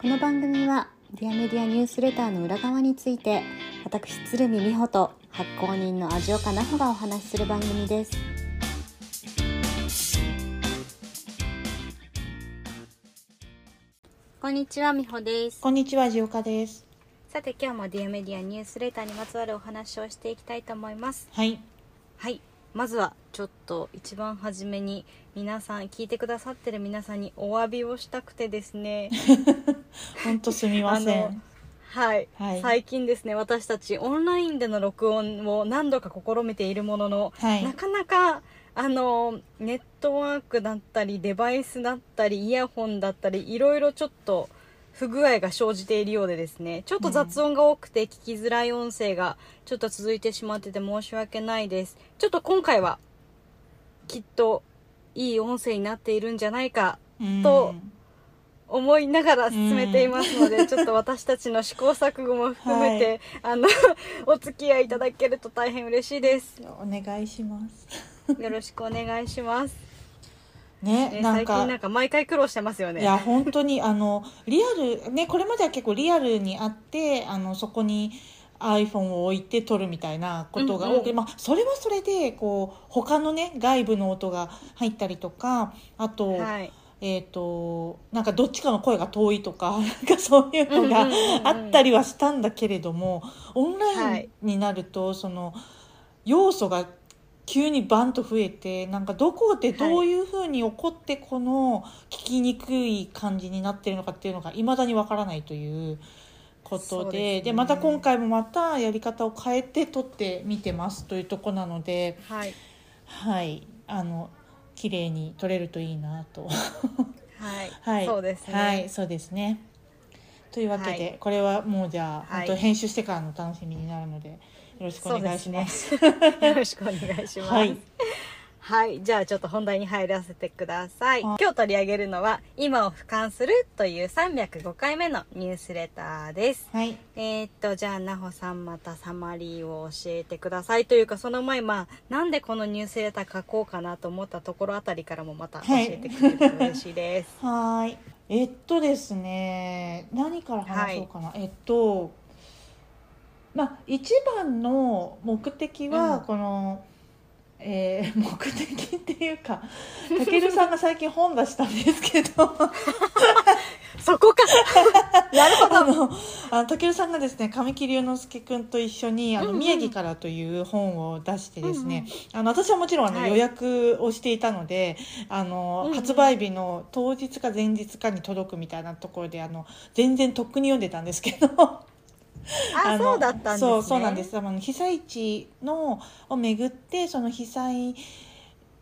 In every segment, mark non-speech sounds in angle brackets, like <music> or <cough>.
この番組はディアメディアニュースレターの裏側について私鶴見美穂と発行人の味岡奈穂がお話しする番組ですこんにちは美穂ですこんにちは、味岡です。さて今日もディアメディアニュースレターにまつわるお話をしていきたいと思いますはい。はいまずはちょっと一番初めに皆さん聞いてくださってる皆さんにお詫びをしたくてですね。<laughs> 本当すみません。はい、はい。最近ですね私たちオンラインでの録音を何度か試みているものの、はい。なかなかあのネットワークだったりデバイスだったりイヤホンだったりいろいろちょっと不具合が生じているようでですねちょっと雑音が多くて聞きづらい音声がちょっと続いてしまってて申し訳ないです。ちょっと今回はきっといい音声になっているんじゃないかうん。と思いながら進めていますので、ちょっと私たちの試行錯誤も含めて、あのお付き合いいただけると大変嬉しいです。お願いします。よろしくお願いします、ね、ね、なんか。なん。か毎回苦労してますよね。いや本当にあのリアルねこれまでは結構リアルにあってあのそこに iPhone を置いて撮るみたいなことが多くて、うん。うんまあ、それはそれでこう他のね外部の音が入ったりとかあと,、はい。えー、となんかどっちかの声が遠いとか <laughs> なんかそういうのがうんうんうんうんあったりはしたんだけれどもオンラはいインになるとその要素が急にバンと増えてなんかどこでどういうふうに起こってこの聞きにくい感じになってるのかっていうのがいまだにわからないということでですね。でまた今回もまたやり方を変えて撮ってみてますというとこなのではい。はい。あの綺麗に撮れるといいなと。はい、<laughs> はい、そうですね、はい、そうですね。というわけで、はい。これはもうじゃあ、はい。本当編集してからの楽しみになるので、よろしくお願いします。すねよろしくお願いしますはいはい、じゃあちょっと本題に入らせてください。はい今日取り上げるのは、今を俯瞰するという305回目のニュースレターです。はい、えー、っと、じゃあ、なほさんまたサマリーを教えてください。というか、その前、まあ、なんでこのニュースレター書こうかなと思ったところあたりからもまた教えてくれると嬉しいです。<laughs> はーい。えっとですね、何から話そうかな。えっと、まあ一番の目的は、うんこの。えー <laughs> 目的っていうか、たけるさんが最近本出したんですけど。<laughs> そこか <laughs> なるほど。あの、あの、たけるさんがですね、神木隆之介くんと一緒に、あの、うんうん宮城からという本を出してですね、あの、私はもちろん、あの、はい予約をしていたので、あの、うんうん発売日の当日か前日かに届くみたいなところで、あの、全然とっくに読んでたんですけど、あ、のそうだったんですね。そう、そうなんです。あの、被災地の、をめぐって、その被災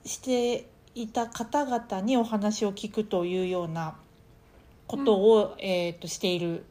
していた方々にお話を聞くというようなことを、えっ、と、している。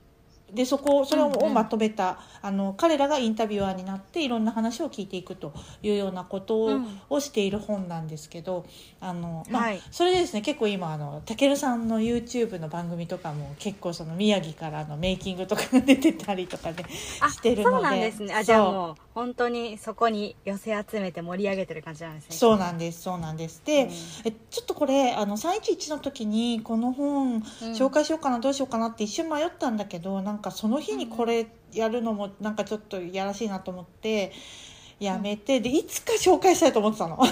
で、そこ、それをうんうん。まとめた、あの、彼らがインタビュアーになって、いろんな話を聞いていくというようなことを,、している本なんですけど、あの、まあ、はい。それでですね、結構今、あの、たけるさんの YouTube の番組とかも、結構その宮城からのメイキングとかが出てたりとかで、あしてるのでそうなんですね。あ、じゃあもう、本当にそこに寄せ集めて盛り上げてる感じなんですね。そうなんですそうなんです。で、うん。えちょっとこれあの311の時にこの本紹介しようかな、どうしようかなって一瞬迷ったんだけどなんかその日にこれやるのもなんかちょっとやらしいなと思ってやめて、でいつか紹介したいと思ってたの。<laughs>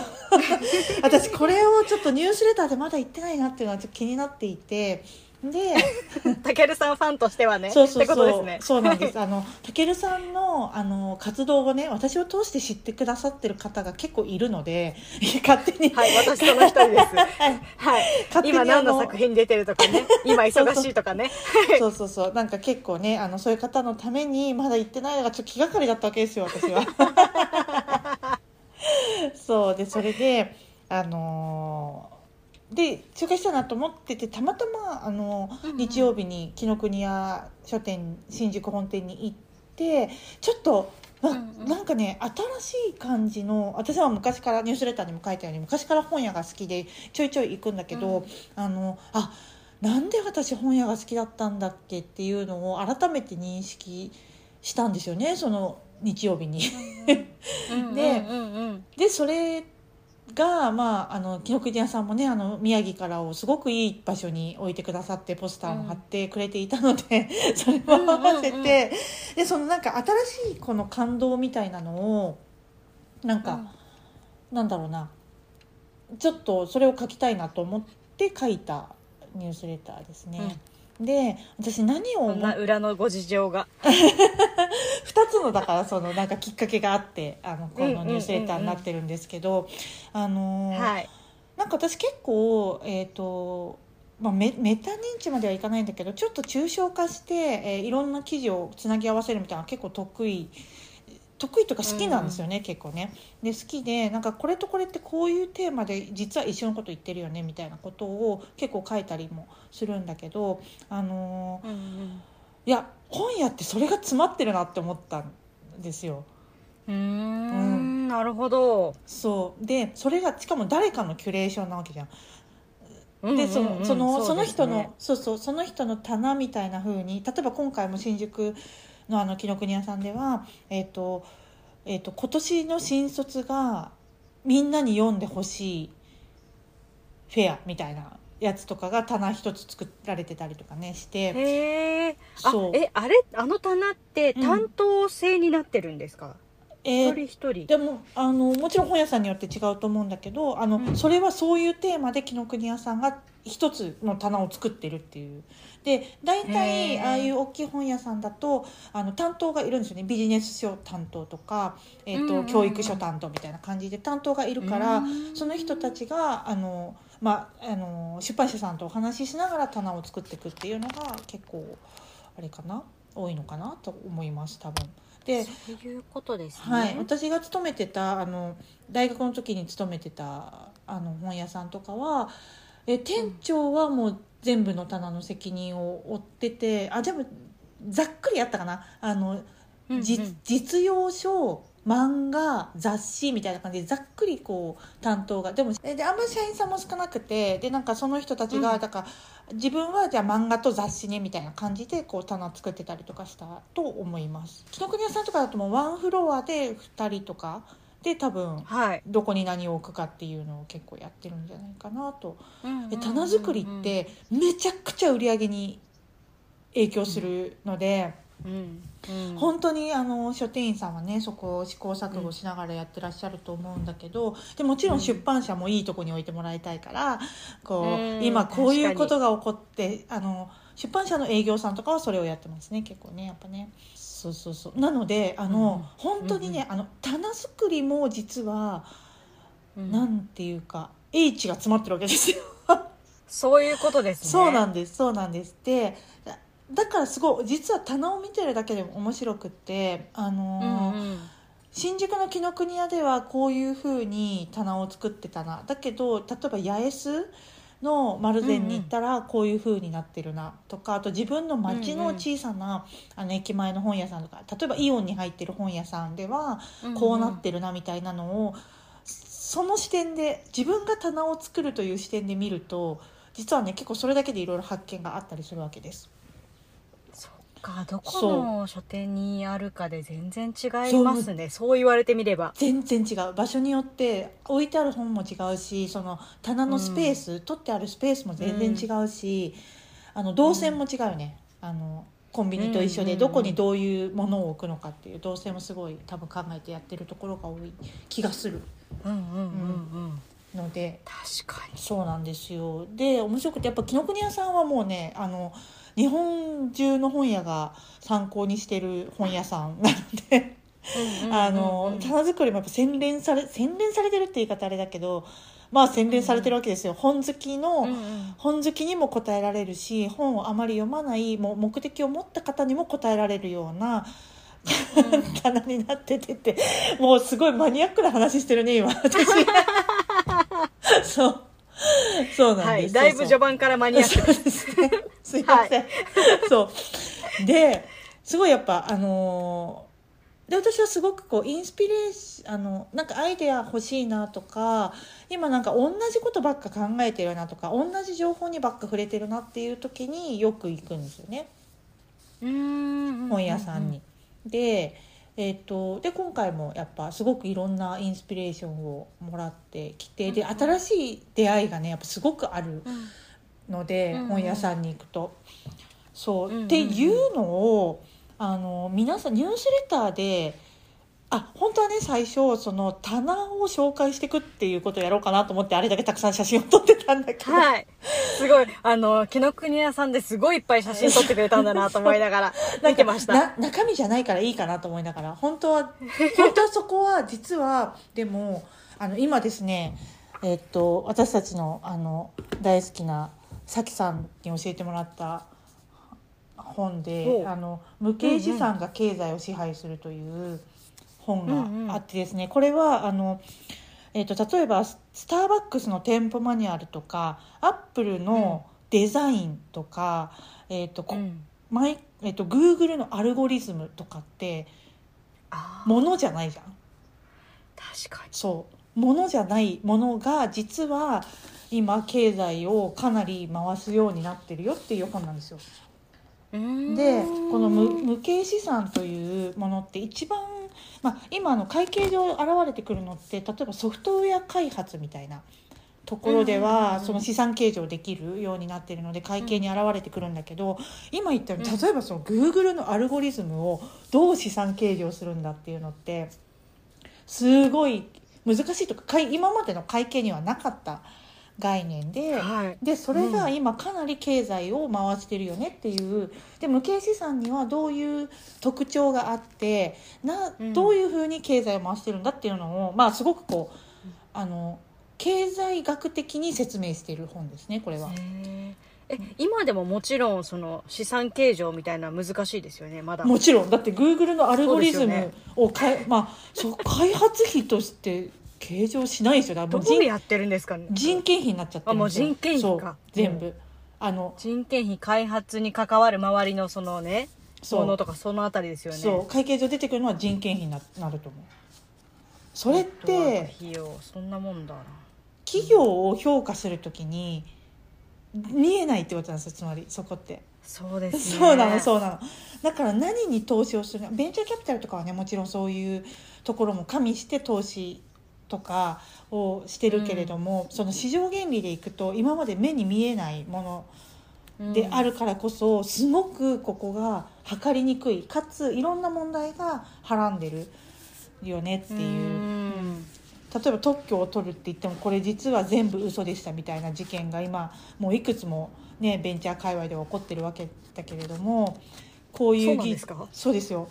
私これをちょっとニュースレターでまだ言ってないなっていうのはちょっと気になっていてでたけるさんファンとしてはね。そうそうそう、ですね。そうなんです <laughs> あのたけるさんのあの活動をね私を通して知ってくださってる方が結構いるので <laughs> 勝手に、はい、私その一人です。<laughs> はい。勝手に今何の作品に出てるとかね。今忙しいとかね。そうそうそうなんか結構ねあのそういう方のためにまだ行ってないのがちょっと気がかりだったわけですよ私は。そうでそれであのーで紹介したいなと思っててたまたまあのうんうん。日曜日に紀ノ国屋書店新宿本店に行ってちょっとな,、うんうん。なんかね新しい感じの私は昔からニュースレターにも書いたように昔から本屋が好きでちょいちょい行くんだけど、うん。あのあなんで私本屋が好きだったんだっけっていうのを改めて認識したんですよねその日曜日に。ででそれが、まあ、あの紀ノ国屋さんもねあの宮城からをすごくいい場所に置いてくださってポスターも貼ってくれていたので、<laughs> それも合わせて、うんうんうんでそのなんか新しいこの感動みたいなのをなんか、なんだろうなちょっとそれを書きたいなと思って書いたニュースレターですね。で私何を裏のご事情が。<laughs> 2つのだからそのなんかきっかけがあってあのこのニュースレターになってるんですけど、あのーはい。なんか私結構えっ、とまあ、メメタ認知まではいかないんだけどちょっと抽象化して、えーいろんな記事をつなぎ合わせるみたいな結構得意得意とか好きなんですよね、結構ね。で好きでなんかこれとこれってこういうテーマで実は一緒のこと言ってるよねみたいなことを結構書いたりもするんだけどあのーうんうんいや本屋ってそれが詰まってるなって思ったんですよ。うーんなるほどそうでそれがしかも誰かのキュレーションなわけじゃん。でそうんうんうんのそのその人のそうそうその人の棚みたいな風に例えば今回も新宿のあの紀ノ国屋さんではえっ、とえっ、と今年の新卒がみんなに読んでほしいフェアみたいなやつとかが棚一つ作られてたりとかねして。へえあそう。えあれあの棚って担当制になってるんですか、えー一人一人。でもあのもちろん本屋さんによって違うと思うんだけどあの、うん。それはそういうテーマで紀ノ国屋さんが一つの棚を作ってるっていうで大体ああいう大きい本屋さんだとあの担当がいるんですよね。ビジネス書担当とか、えーとうん教育書担当みたいな感じで担当がいるから、うん。その人たちがあの、まあ、あの出版社さんとお話ししながら棚を作っていくっていうのが結構あれかな？多いのかなと思います多分。でそういうことですね、はい、私が勤めてたあの大学の時に勤めてたあの本屋さんとかはえ店長はもう全部の棚の責任を負っててあでもざっくりやったかな。あの、うんうん。じ実用書漫画雑誌みたいな感じでざっくりこう担当が。でもえであんまり社員さんも少なくてでなんかその人たちが、うん。だから自分はじゃあ漫画と雑誌ねみたいな感じでこう棚作ってたりとかしたと思います。紀ノ国屋さんとかだともうワンフロアで2人とかで多分はい、どこに何を置くかっていうのを結構やってるんじゃないかなと。うんうん棚作りってめちゃくちゃ売り上げに影響するので、うんうん。本当にあの書店員さんはねそこを試行錯誤しながらやってらっしゃると思うんだけどでもちろん出版社もいいとこに置いてもらいたいからこう、うん今こういうことが起こってあの出版社の営業さんとかはそれをやってますね結構ねやっぱね。そうそうそう。なのであの、本当にね、あの棚作りも実は、うん。なんていうか H が詰まってるわけですよ。そういうことですね。そうなんですそうなんです。でだだからすごい実は棚を見てるだけでも面白くってあのーうんうん。新宿の紀ノ国屋ではこういうふうに棚を作ってたな。だけど例えば八重洲の丸善に行ったらこういうふうになってるなとかあと自分の町の小さな、あの駅前の本屋さんとか例えばイオンに入ってる本屋さんではこうなってるなみたいなのを、その視点で自分が棚を作るという視点で見ると実はね結構それだけでいろいろ発見があったりするわけです。かどこの書店にあるかで全然違いますね。そう。言われてみれば。全然違う。場所によって置いてある本も違うしその棚のスペース、取ってあるスペースも全然違うし、あの動線も違うよね、あのコンビニと一緒うんうんうん。でどこにどういうものを置くのかっていう動線もすごい多分考えてやってるところが多い気がする。うんうんうんうんので確かに。そうなんですよ。で面白くてやっぱ紀ノ国屋さんはもうねあの日本中の本屋が参考にしてる本屋さんなので。あの棚作りもやっぱ洗練され洗練されてるって言い方あれだけどまあ洗練されてるわけですよ、本好きの、うんうん。本好きにも答えられるし本をあまり読まないもう目的を持った方にも答えられるような棚になってててもうすごいマニアックな話してるね今私。<laughs> そう <laughs> そうなんです、はいだいぶ序盤からマニアックそうですね。<laughs> すいません。そう。で、すごいやっぱ、あのーで、私はすごくこう、インスピレーション、あの、なんかアイデア欲しいなとか、今なんか同じことばっか考えてるなとか、同じ情報にばっか触れてるなっていう時によく行くんですよね。うん本屋さんに。で、えー、とで今回もやっぱすごくいろんなインスピレーションをもらってきてで新しい出会いがねやっぱすごくあるので、うんうん。本屋さんに行くと。そう、うんうんうん。っていうのをあの皆さんニュースレターであ本当はね最初その棚を紹介していくっていうことをやろうかなと思ってあれだけたくさん写真を撮ってたんだけど、はい。すごい、あの、紀ノ国屋さんですごいいっぱい写真撮ってくれたんだなと思いながら <laughs> 見てました。な中身じゃないからいいかなと思いながら本当は本当はそこは実はでもあの今ですねえっと私たちのあの大好きなさきさんに教えてもらった本でお「あの無形資産が経済を支配する」という本があってですね、これはあの、えっと例えばススターバックスの店舗マニュアルとかアップルのデザインとか、えっとこうん。マイえっと、Google のアルゴリズムとかってものじゃないじゃん。確かに。そう。ものじゃないものが実は今経済をかなり回すようになってるよっていう本なんですよ。うーん。でこの無無形資産というものって一番、まあ、今の会計上現れてくるのって例えばソフトウェア開発みたいなところではその資産計上できるようになってるので会計に現れてくるんだけど今言ったようにうん。例えばその Google のアルゴリズムをどう資産計上するんだっていうのってすごい難しいとか会今までの会計にはなかった概念で。はい。でそれが今かなり経済を回してるよねっていうで無形資産にはどういう特徴があってなうんどういうふうに経済を回してるんだっていうのを、まあすごくこうあの経済学的に説明している本ですねこれは。え今でももちろんその資産計上みたいな難しいですよねまだもちろんだって Google のアルゴリズムをかえ、まあそう開発費として計上しないですよだどもう人うやってるんですかね。人件費になっちゃってるんであもう人件費か。全部、あの人件費開発に関わる周りのそのねそのとかそのあたりですよね。そう。会計上出てくるのは人件費にななると思う。それってク費用そんなもんだな。企業を評価するときに見えないってことなんですよつまりそこって。そうですね。そうなのそうなの。だから何に投資をするのベンチャーキャピタルとかはねもちろんそういうところも加味して投資とかをしてるけれども、その市場原理でいくと今まで目に見えないものであるからこそすごくここが測りにくいかついろんな問題がはらんでるよねっていう。うん。例えば特許を取るって言ってもこれ実は全部嘘でしたみたいな事件が今もういくつもねベンチャー界隈では起こってるわけだけれどもこういうそうですか？そうですよ。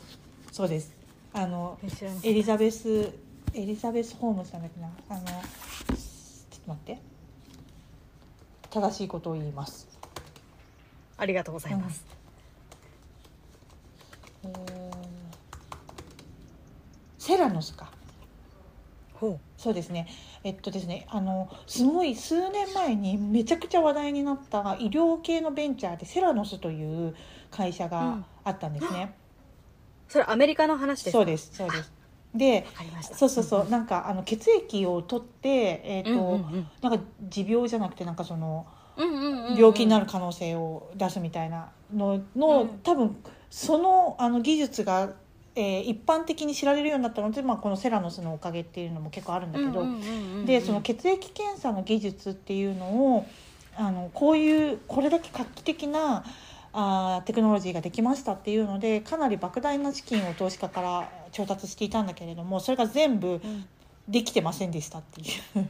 そうです。あのエリザベスエリザベス・ホームズなんだっけなあのちょっと待って。正しいことを言います。ありがとうございます、えーセラノスか。ほそうですね。えっとですね、あのすごい数年前にめちゃくちゃ話題になった医療系のベンチャーでセラノスという会社があったんですね。うそれアメリカの話ですか？そうです、そうです。で、そうそうそう、なんかあの血液を取って、えっ、と、うんうんうん。なんか持病じゃなくてなんかそのうんうんうんうん。病気になる可能性を出すみたいなのの、うん。多分そのあの技術が、えー一般的に知られるようになったので、まあこのセラノスのおかげっていうのも結構あるんだけど。うんうんうんうん。でその血液検査の技術っていうのをあのこういうこれだけ画期的なあーテクノロジーができましたっていうのでかなり莫大な資金を投資家から調達していたんだけれどもそれが全部うん。できてませんでしたっていう。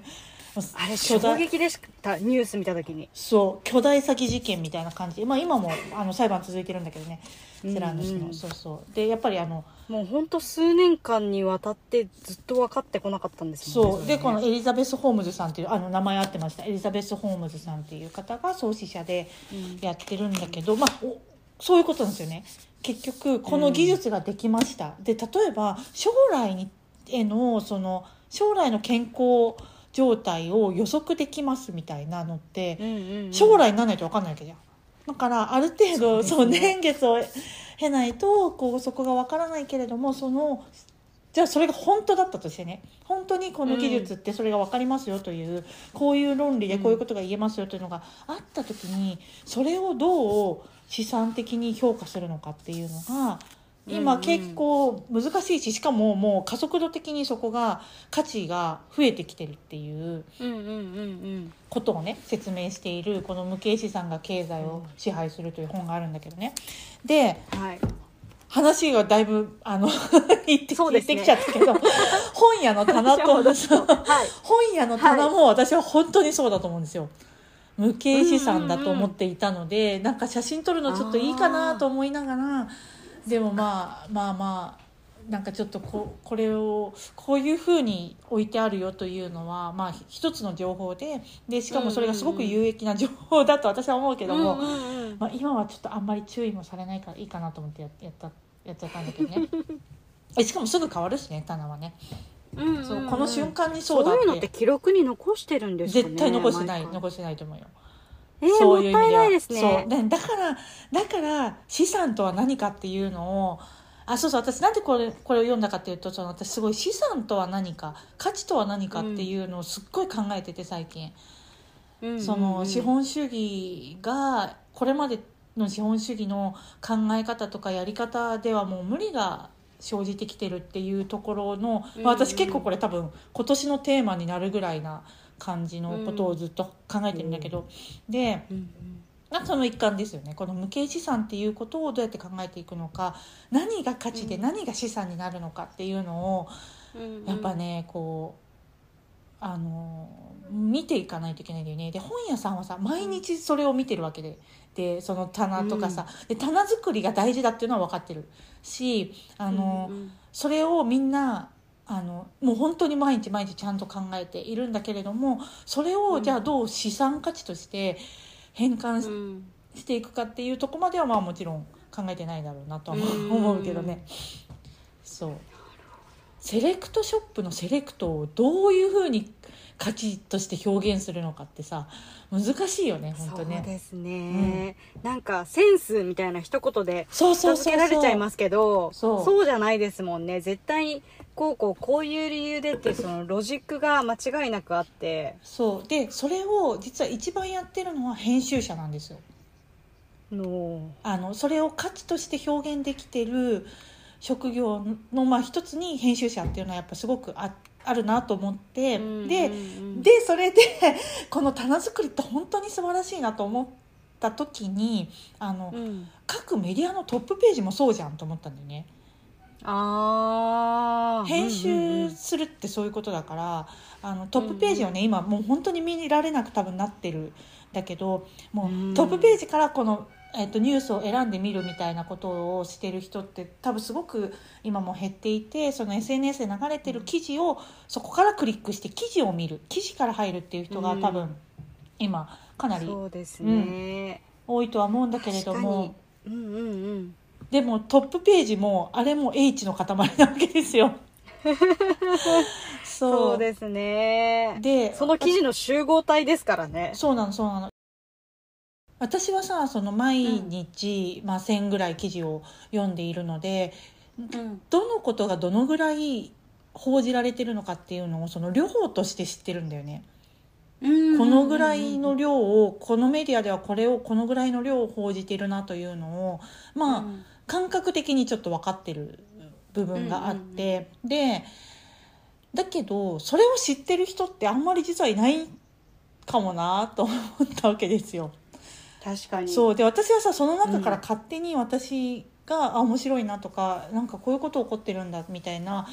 <laughs> あれ衝撃でした。ニュース見た時に。そう。巨大詐欺事件みたいな感じ。で、まあ、今もあの裁判続いてるんだけどね。セラノスの、うんうんそうそう。でやっぱりあのもう本当数年間にわたってずっと分かってこなかったんですもんね。そう。でこのエリザベス・ホームズさんっていうあの名前合ってました。エリザベス・ホームズさんっていう方が創始者でうん。やってるんだけど、まあ、おそういうことなんですよね結局この技術ができました、で例えば将来にへのその将来の健康状態を予測できますみたいなのってうんうんうん。将来にならないと分かんないわけじゃん。だからある程度そそうね。年月を経ないとこうそこが分からないけれどもそのじゃあそれが本当だったとしてね本当にこの技術ってそれが分かりますよという、こういう論理でこういうことが言えますよというのがあった時にそれをどう資産的に評価するのかっていうのが今結構難しいししかももう加速度的にそこが価値が増えてきてるっていうことをね説明しているこの無形資産が経済を支配するという本があるんだけどね。でうんはい。話がだいぶあの <laughs> 言ってね。言ってきちゃったけど <laughs> 本屋の棚とはい。本屋の棚も私は本当にそうだと思うんですよ。無形資産だと思っていたので、なんか写真撮るのちょっといいかなと思いながらでもまあまあまあなんかちょっとここれをこういうふうに置いてあるよというのはまあ一つの情報ででしかもそれがすごく有益な情報だと私は思うけども、うんうんうん。まあ、今はちょっとあんまり注意もされないからいいかなと思ってややったやっちゃったんだけどね。<laughs> えしかもすぐ変わるしね棚はねうんそうこの瞬間にそそううだいうのって記録に残してるんですかね絶対残してない残してないと思うよ。えー、そういう意味では。もったいないですそう。だからだから資産とは何かっていうのをあそうそう私なんでこれこれを読んだかっていうとその私すごい資産とは何か価値とは何かっていうのをすっごい考えてて最近、うん。その資本主義がこれまでの資本主義の考え方とかやり方ではもう無理が生じてきてるっていうところの、まあ私結構これ多分今年のテーマになるぐらいな感じのことをずっと考えてるんだけど、でうその一環ですよね。この無形資産っていうことをどうやって考えていくのか。何が価値でうん。何が資産になるのかっていうのをやっぱねこうあの見ていかないといけないんだよね。で本屋さんはさ毎日それを見てるわけででその棚とかさ、で棚作りが大事だっていうのは分かってるしあの、うんうん。それをみんなあのもう本当に毎日毎日ちゃんと考えているんだけれどもそれをうん。じゃあどう資産価値として変換していくかっていうとこまではまあもちろん考えてないだろうなとはうん。思うけどね。そう。セレクトショップのセレクトをどういうふうに価値として表現するのかってさ難しいよね本そう当ねですね、なんかセンスみたいな一言でそうそうそう片付けられちゃいますすけどそう。じゃないですもんね。絶対にこうこうこういう理由でってそのロジックが間違いなくあって。そう。でそれを実は一番やってるのは編集者なんですよ。のあのそれを価値として表現できてる職業のまあ一つに編集者っていうのはやっぱすごくああるなと思って、ででそれで <laughs> この棚作りって本当に素晴らしいなと思った時にあの、うん、各メディアのトップページもそうじゃんと思ったんだよね。ああ編集するってそういうことだからあのトップページをね、今もう本当に見られなく多分なってるんだけどもうん。うトップページからこの、えっとニュースを選んでみるみたいなことをしてる人って多分すごく今も減っていてその SNS で流れてる記事をそこからクリックして記事を見る記事から入るっていう人が多う分今かなりそうですね、多いとは思うんだけれども。うんうんうん。でもトップページもあれも H の塊なわけですよ。<laughs> <laughs> そう。そうですね。でその記事の集合体ですからね。そうなのそうなの私はさその毎日、まあ、1,000ぐらい記事を読んでいるのでうん。どのことがどのぐらい報じられてるのかっていうのをその両方として知ってるんだよね。このぐらいの量をこのメディアではこれをこのぐらいの量を報じてるなというのをまあ、感覚的にちょっと分かってる部分があって、でだけどそれを知ってる人ってあんまり実はいないかもなと思ったわけですよ。確かに。そうで私はさその中から勝手に私が、あ面白いなとかなんかこういうこと起こってるんだみたいな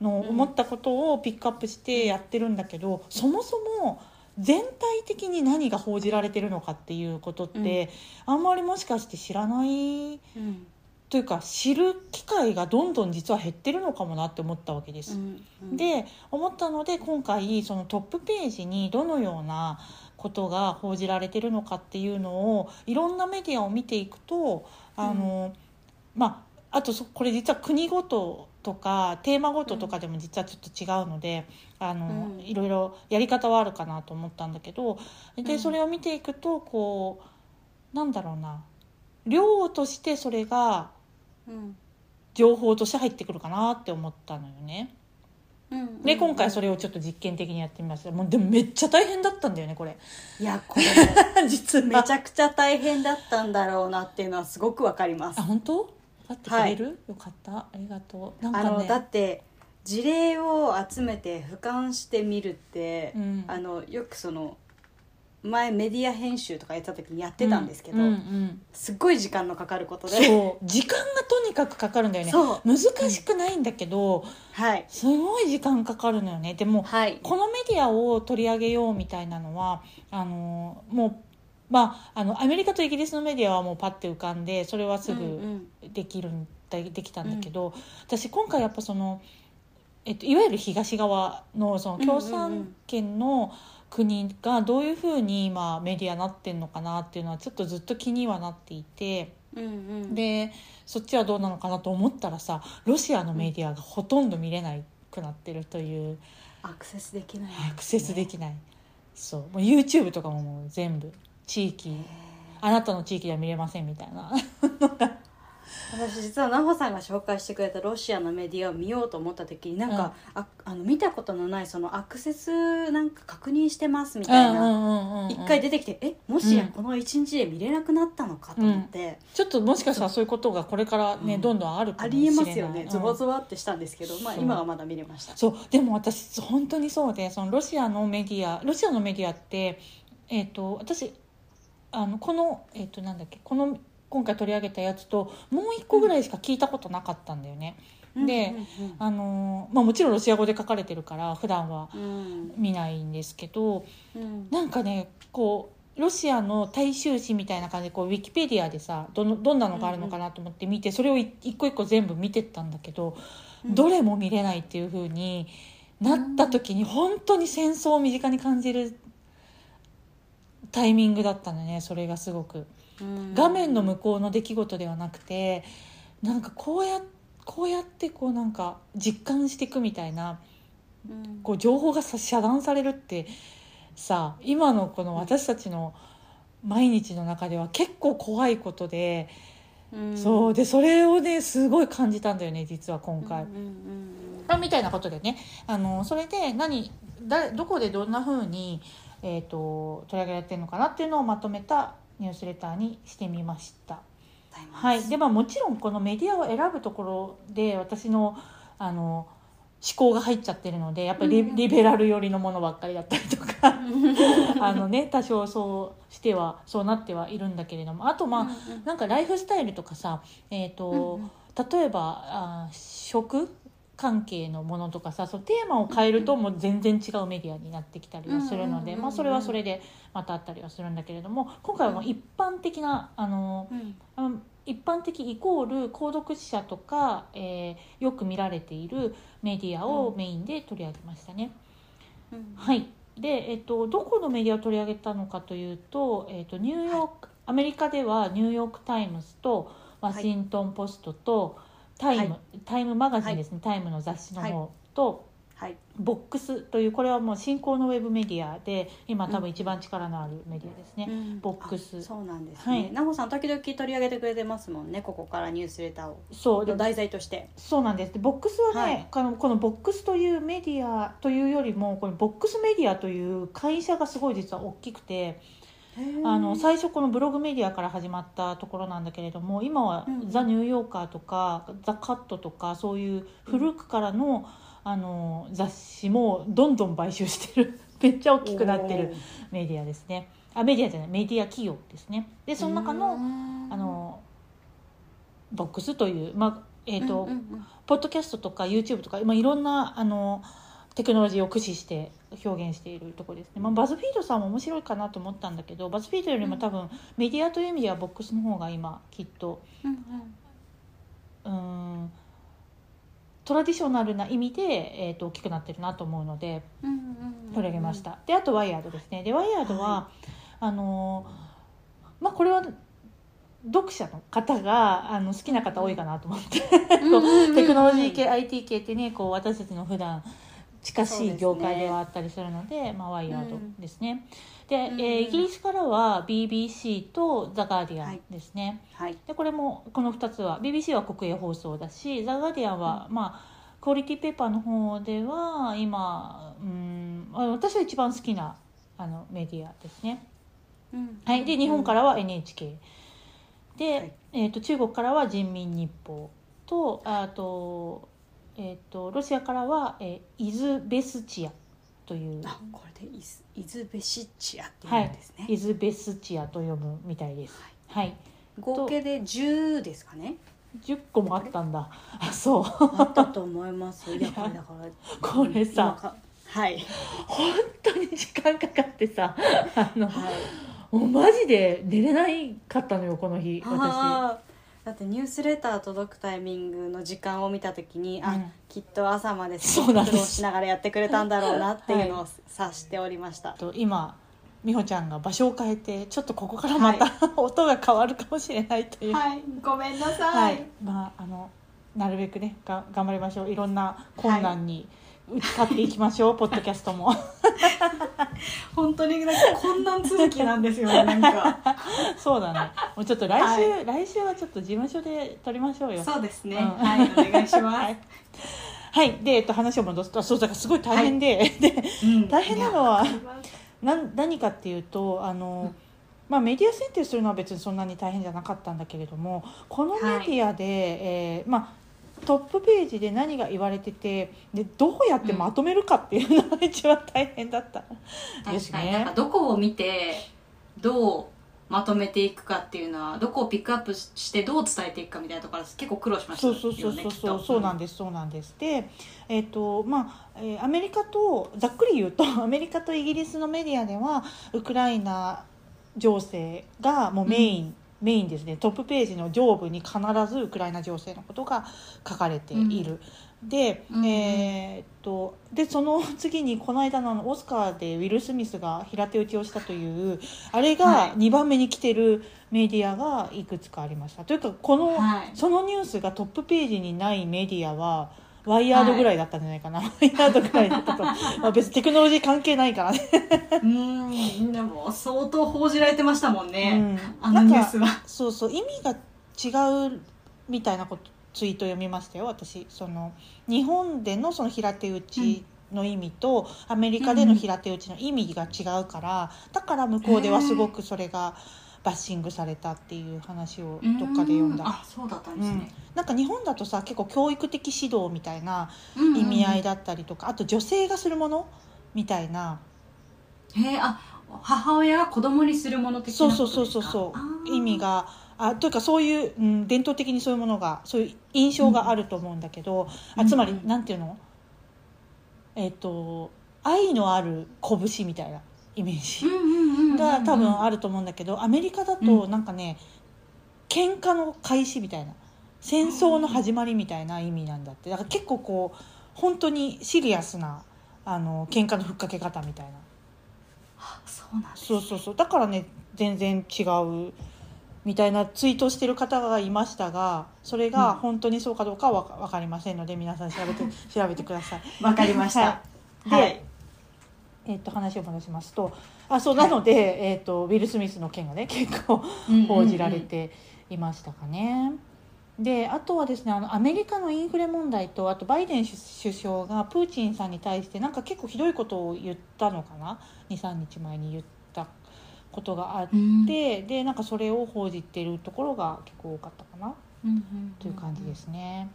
のを思ったことをピックアップしてやってるんだけど、そもそも全体的に何が報じられてるのかっていうことって、あんまりもしかして知らないうんというか知る機会がどんどん実は減ってるのかもなって思ったわけです。うん。うん。で思ったので今回そのトップページにどのようなことが報じられてるのかっていうのをいろんなメディアを見ていくとあの、まああとそこれ実は国ごととかテーマごととかでも実はちょっと違うので、あのうん。いろいろやり方はあるかなと思ったんだけどうん。でそれを見ていくとこうなんだろうな量としてそれがうん。情報として入ってくるかなって思ったのよね。うん。で今回それをちょっと実験的にやってみました。もうでもめっちゃ大変だったんだよねこれ。いや <laughs> これ実は。めちゃくちゃ大変だったんだろうなっていうのはすごくわかります。あ本当？パってくれる、よかった。ありがとう。なんかあのだねって事例を集めて俯瞰してみるって、うん。あのよくその前メディア編集とかやってた時にやってたんですけど、うんうん。すっごい時間のかかることで。そう。時間がとにかくかかるんだよね。そう。難しくないんだけど、はい。すごい時間かかるのよね。でもはい。このメディアを取り上げようみたいなのはあのもうまああのアメリカとイギリスのメディアはもうパッて浮かんでそれはすうんぐできるんだできたんだけど、私今回やっぱその、えっと、いわゆる東側のその共産圏の国がどういうふうに今メディアなってんのかなっていうのはちょっとずっと気にはなっていて。うんうん。うんでそっちはどうなのかなと思ったらさロシアのメディアがほとんど見れなくなってるという、アクセスできない、アクセスできない。そう。もう YouTube とかももう全部地域あなたの地域では見れませんみたいな私実は奈穂さんが紹介してくれたロシアのメディアを見ようと思った時になんか、ああの見たことのないそのアクセスなんか確認してますみたいな一回出てきてえもしやうん。この一日で見れなくなったのかと思って、ちょっともしかしたらそう。いうことがこれからね、うん。どんどんあるかあもしれない。りえますよね、うん。ゾワゾワってしたんですけど、まあ、今はまだ見れました。そう。でも私本当にそうでそのロシアのメディアロシアのメディアって、えー、と私あのこの、えー、となんだっけこの今回取り上げたやつともう一個ぐらいしか聞いたことなかったんだよね。であのまあ、もちろんロシア語で書かれてるから普段はうん。うん見ないんですけどうん。なんかねこうロシアの大衆史みたいな感じでこうウィキペディアでさどのどんなのがあるのかなと思って見てそれをい一個一個全部見てったんだけど、どれも見れないっていう風になった時に本当に戦争を身近に感じるタイミングだったのねそれがすごく。うん。画面の向こうの出来事ではなくてなんかこうやこうやってこうなんか実感していくみたいなうん。こう情報がさ遮断されるってさ今のこの私たちの毎日の中では結構怖いことで、うん。そうでそれをねすごい感じたんだよね実は今回。うんうんまあみたいなことでね。あのそれで何だどこでどんな風にえー、と取り上げられてるのかなっていうのをまとめたニュースレターにしてみました。はい、でまあもちろんこのメディアを選ぶところで私のあの思考が入っちゃってるのでやっぱりリ,、ベラル寄りのものばっかりだったりとか <laughs> あのね多少そうしてはそうなってはいるんだけれどもあとまあ、うんうん。なんかライフスタイルとかさえっ、と、うんうん。例えばあ食関係のものとかさそのテーマを変えるともう全然違うメディアになってきたりはするので、まあ、それはそれでまたあったりはするんだけれども今回はもう一般的なあのうん。一般的イコール購読者とか、えーよく見られているメディアをメインで取り上げましたね。うん。はい。で、えっと、どこのメディアを取り上げたのかというと,、えっとニューヨーク、アメリカではニューヨーク・タイムズとワシントン・ポストとタイム、はタイムマガジンですね、タイムの雑誌の方と、はい。 Voxというこれはもう新興のウェブメディアで今多分一番力のあるメディアですね。うん。 Vox。あそうなんですはい。ね奈穂さん時々取り上げてくれてますもんね。ここからニュースレターを。そう。で題材として。そうなんです。でボックスはね、はい。このこのボックスというメディアというよりもこのボックスメディアという会社がすごい実は大きくてあの最初このブログメディアから始まったところなんだけれども今はうんザ・ニューヨーカーとかザ・カットとかそういう古くからのあの雑誌もどんどん買収してる。<laughs> めっちゃ大きくなってるメディアですね。あメディアじゃないメディア企業ですね。でその中のあのボックスという、まあえーとポッドキャストとか YouTube とか、まあ、いろんなあのテクノロジーを駆使して表現しているところですね、まあ、バズフィードさんも面白いかなと思ったんだけどバズフィードよりも多分メディアという意味ではボックスの方が今きっとうん。うーんトラディショナルな意味で、えー、と大きくなってるなと思うので取り上げました、であとワイヤードですね。でワイヤードは、はあのまあこれは読者の方があの好きな方多いかなと思って。<laughs> テクノロジー系 IT 系ってねこう私たちの普段近しい業界ではあったりするのでまあ、ワイヤードですね。で、うん。えーイギリスからは BBC とザ・ガーディアンですね。はい。でこれもこの2つは BBC は国営放送だしザ・ガーディアンは、まあクオリティペーパーの方では今うんあ私は一番好きなあのメディアですね。うん。はい、で日本からは NHK で、はい。えー、と中国からは人民日報とあと,、えー、とロシアからは、えーイズベスチアというあこれでイズイズベシッチアっていはいうんですね、イズベスチアと読むみたいです。はい、合計で10ですかね。10個もあったんだ。あそう。あったと思います。いやこれだからこれさはい。本当に時間かかってさあのはいもうマジで寝れないかったのよこの日私。だってニュースレター届くタイミングの時間を見た時に、あうん。きっと朝まで苦労しながらやってくれたんだろうなっていうのを察しておりました、と今美穂ちゃんが場所を変えてちょっとここからまた、<laughs> 音が変わるかもしれないという。はい。ごめんなさはい、まああのなるべくねが頑張りましょう。いろんな困難に打ち勝っていきましょう、ポッドキャストも。<laughs> 本当になんか困難続きなんですよねなんか。そうだね。もうちょっと来週、は来週はちょっと事務所で撮りましょうよ。そうですね、うん。はいお願いします、はい、はい。で、えっと、話を戻すとあそうだからすごい大変で,、でうん。大変なのはいやわかります。なん何かっていうとあの、まあ、メディア選定するのは別にそんなに大変じゃなかったんだけれどもこのメディアで、えーまあ、トップページで何が言われててでどうやってまとめるかっていうのが一番大変だった。ですね。どこを見てどうまとめていくかっていうのはどこをピックアップしてどう伝えていくかみたいなところ結構苦労しましたよねそうそうそうそうそうそうなんですそうなんです。でえっ、とまあ、えーアメリカとざっくり言うと <laughs> アメリカとイギリスのメディアではウクライナ情勢がもうメイン、メインですね。トップページの上部に必ずウクライナ情勢のことが書かれている。で,、うんうん。えーっとでその次にこの間のオスカーでウィル・スミスが平手打ちをしたというあれはい。が2番目に来てるメディアがいくつかありました。というかこの、はい。そのニュースがトップページにないメディアはワイヤードぐらいだったんじゃないかな、ワイヤードぐらいだったと。<laughs> まあ別にテクノロジー関係ないからね、うんでも相当報じられてましたもんね、うん。あのニュースは。そうそう意味が違うみたいなことツイート読みましたよ私。その日本でのその平手打ちの意味と、アメリカでの平手打ちの意味が違うからだから向こうではすごくそれがバッシングされたっていう話をどっかで読んだ。あそうだったんですね、なんか日本だとさ結構教育的指導みたいなうんうん意味合いだったりとか、あと女性がするものみたいな。へえあ母親が子供にするもの的なそうことそうですか？そうそうそう意味があというかそういう、うん、伝統的にそういうものがそういう印象があると思うんだけど、あつまり、うん。うんなんていうの？えっ、と愛のある拳みたいなイメージうんうんうんうんが多分あるると思うんだけどアメリカだうとなんかね、喧嘩の開始みたいな戦争の始まりみたいな意味なんだって。だから結構こう本当にシリアスなあの喧嘩のふっかけ方みたいな。そうなんですそうそうそう。だからね全然違うみたいなツイートをしてる方がいましたがそれが本当にそうかどうかは分かりませんので皆さん調べて <laughs> 調べてください。わかりました。はい。でえっと話を戻しますとあそうなので、えっとウィル・スミスの件がね <laughs> 結構報じられていましたかね。であとはですねあのアメリカのインフレ問題とあとバイデン首相がプーチンさんに対してなんか結構ひどいことを言ったのかな？23日前に言ったことがあって、うん。でなんかそれを報じてるところが結構多かったかな？うんうんという感じですね。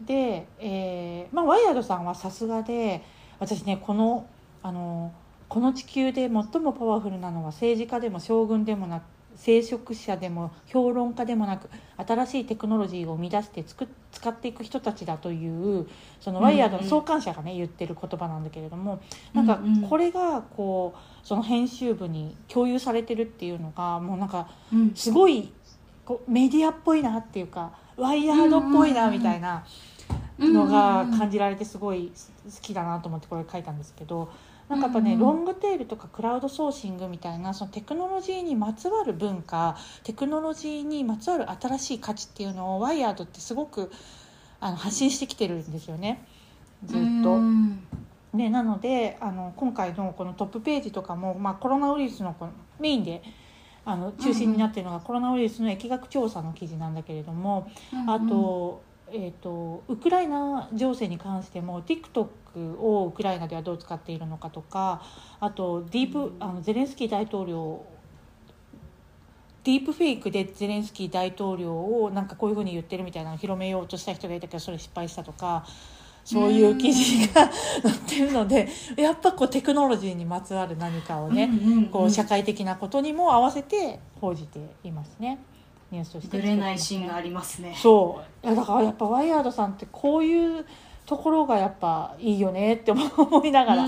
で、えーまあ、ワイヤードさんはさすがで私ねこのあのこの地球で最もパワフルなのは政治家でも将軍でもなく聖職者でも評論家でもなく新しいテクノロジーを生み出してつく使っていく人たちだというそのワイヤードの創刊者がね言ってる言葉なんだけれどもなんかうんうん。これがこうその編集部に共有されてるっていうのがもうなんかうん。すごいこうメディアっぽいなっていうかワイヤードっぽいなみたいなのが感じられてすごい好きだなと思ってこれ書いたんですけどなんかやっぱね、うんうんロングテールとかクラウドソーシングみたいなそのテクノロジーにまつわる文化テクノロジーにまつわる新しい価値っていうのをワイヤードってすごくあの発信してきてるんですよね。ずっと。うん。ね、なのであの今回のこのトップページとかも、まあ、コロナウイルスのこのメインであの中心になっているのがコロナウイルスの疫学調査の記事なんだけれども、あと,、えー、とウクライナ情勢に関しても TikTok をウクライナではどう使っているのかとかあとディープ、うん。あのゼレンスキー大統領ディープフェイクでゼレンスキー大統領をなんかこういうふうに言ってるみたいなのを広めようとした人がいたけどそれ失敗したとかそういう記事が載ってるのでやっぱこうテクノロジーにまつわる何かをね、こう社会的なことにも合わせて報じていますねニュースとしてぶれないシーンがありますね。そう。いやだからやっぱワイヤードさんってこういうところがやっぱいいよねって思いながら、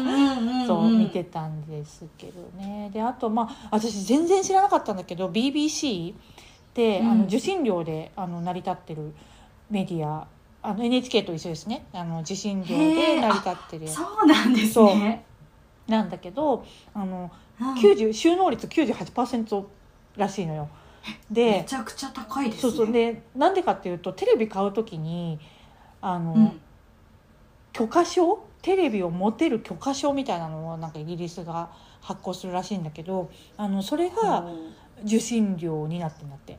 そう見てたんですけどね。であとまあ私全然知らなかったんだけど BBC って、うん。あの受信料であの成り立ってるメディアあの NHK と一緒ですね。あの受信料で成り立ってるそうなんですね。なんだけどあのうん。90収納率98%らしいのよ。でめちゃくちゃ高いですね。そうそう。でなんでかっていうとテレビ買う時にあの、うん。許可証テレビを持てる許可証みたいなのをなんかイギリスが発行するらしいんだけどあのそれが受信料になってんだって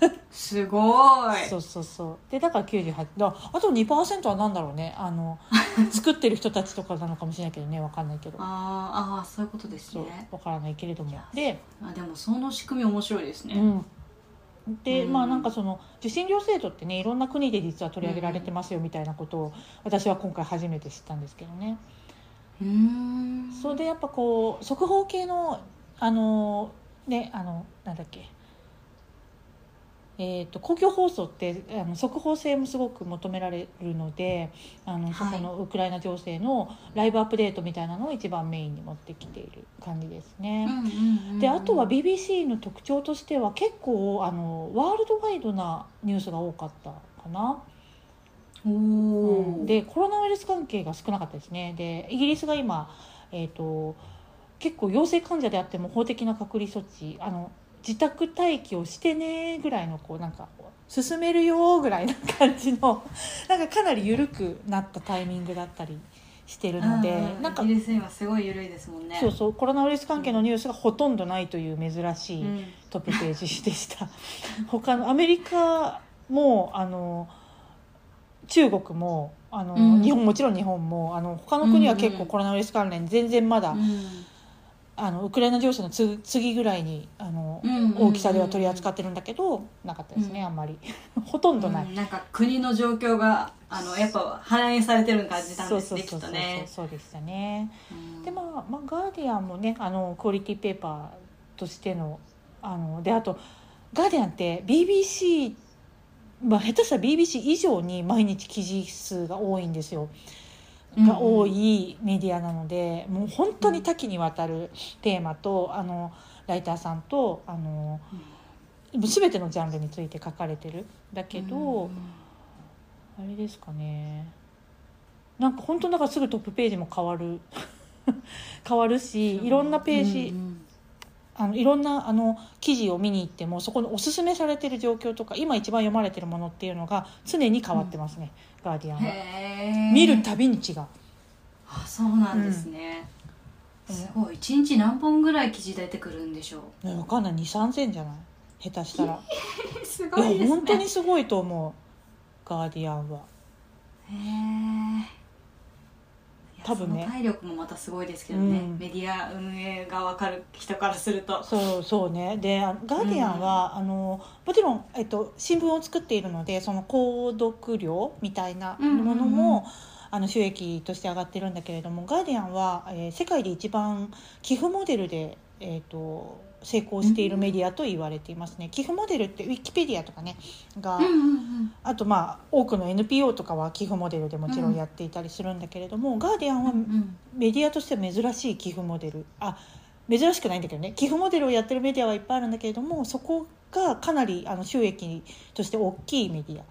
<laughs> すごい。そうそうそう。でだから98だあと2%は何だろうね。あの <laughs> 作ってる人たちとかなのかもしれないけどねわかんないけど。あーあーそういうことですね。わからないけれども。であでもその仕組み面白いですね、うん。でうん。まあなんかその受信料制度ってねいろんな国で実は取り上げられてますよみたいなことを私は今回初めて知ったんですけどね。うーん。それでやっぱこう速報系のあのねあのなんだっけえー、と公共放送ってあの速報性もすごく求められるのであのそこのウクライナ情勢のライブアップデートみたいなのを一番メインに持ってきている感じですね。うんうんうんであとは BBC の特徴としては結構あのワールドワイドなニュースが多かったかな。おお、でコロナウイルス関係が少なかったですね。でイギリスが今、えー、と結構陽性患者であっても法的な隔離措置あの自宅待機をしてねぐらいのこうなんか進めるよぐらいな感じの <laughs> なんかかなり緩くなったタイミングだったりしてるので、うんなんかイギリス今すごい緩いですもんね。そうそうコロナウイルス関係のニュースがほとんどないという珍しい、うん。トップページでした。<laughs> 他のアメリカもあの中国もあの、うん。日本もちろん日本もあの他の国は結構コロナウイルス関連全然まだ、うんあのウクライナ情勢のつ次ぐらいにあの、うんうんうん。大きさでは取り扱ってるんだけどなかったですね、うん。あんまり。<laughs> ほとんどない、うんなんか国の状況があのやっぱ反映されてる感じなんですねきっとそうね。そうでしたね。うん。でまあ、まあ、ガーディアンもねあのクオリティペーパーとしてのあのであとガーディアンって BBC、まあ、下手したら BBC 以上に毎日記事数が多いんですよ。が多いメディアなので、もう本当に多岐にわたるテーマとあのライターさんとあの全てのジャンルについて書かれてるだけど、うんあれですかね。なんか本当なんかすぐトップページも変わる <laughs> 変わるしいろんなページ、うん。あのいろんなあの記事を見に行ってもそこのおすすめされてる状況とか今一番読まれてるものっていうのが常に変わってますね、ガーディアンは。見るたびに違う。あそうなんですね、うん。すごい。一日何本ぐらい記事出てくるんでしょう？ねわかんない。2 3 0 0 0じゃない？下手したら。<laughs> すいごいですね。や本当にすごいと思う。ガーディアンは。へえ多分ね。体力もまたすごいですけどね、うん。メディア運営が分かる人からすると。そうそうね。であガーディアンは、あのもちろん、えっと、新聞を作っているのでその購読料みたいなものも、うんうん。うんあの収益として上がってるんだけれどもガーディアンは、えー世界で一番寄付モデルで、えー、と成功しているメディアと言われていますね。寄付モデルってウィキペディアとかねが、うんうんうん。あとまあ多くの NPO とかは寄付モデルでもちろんやっていたりするんだけれども、ガーディアンはうんメディアとしては珍しい寄付モデル。あ珍しくないんだけどね。寄付モデルをやってるメディアはいっぱいあるんだけれどもそこがかなりあの収益として大きいメディア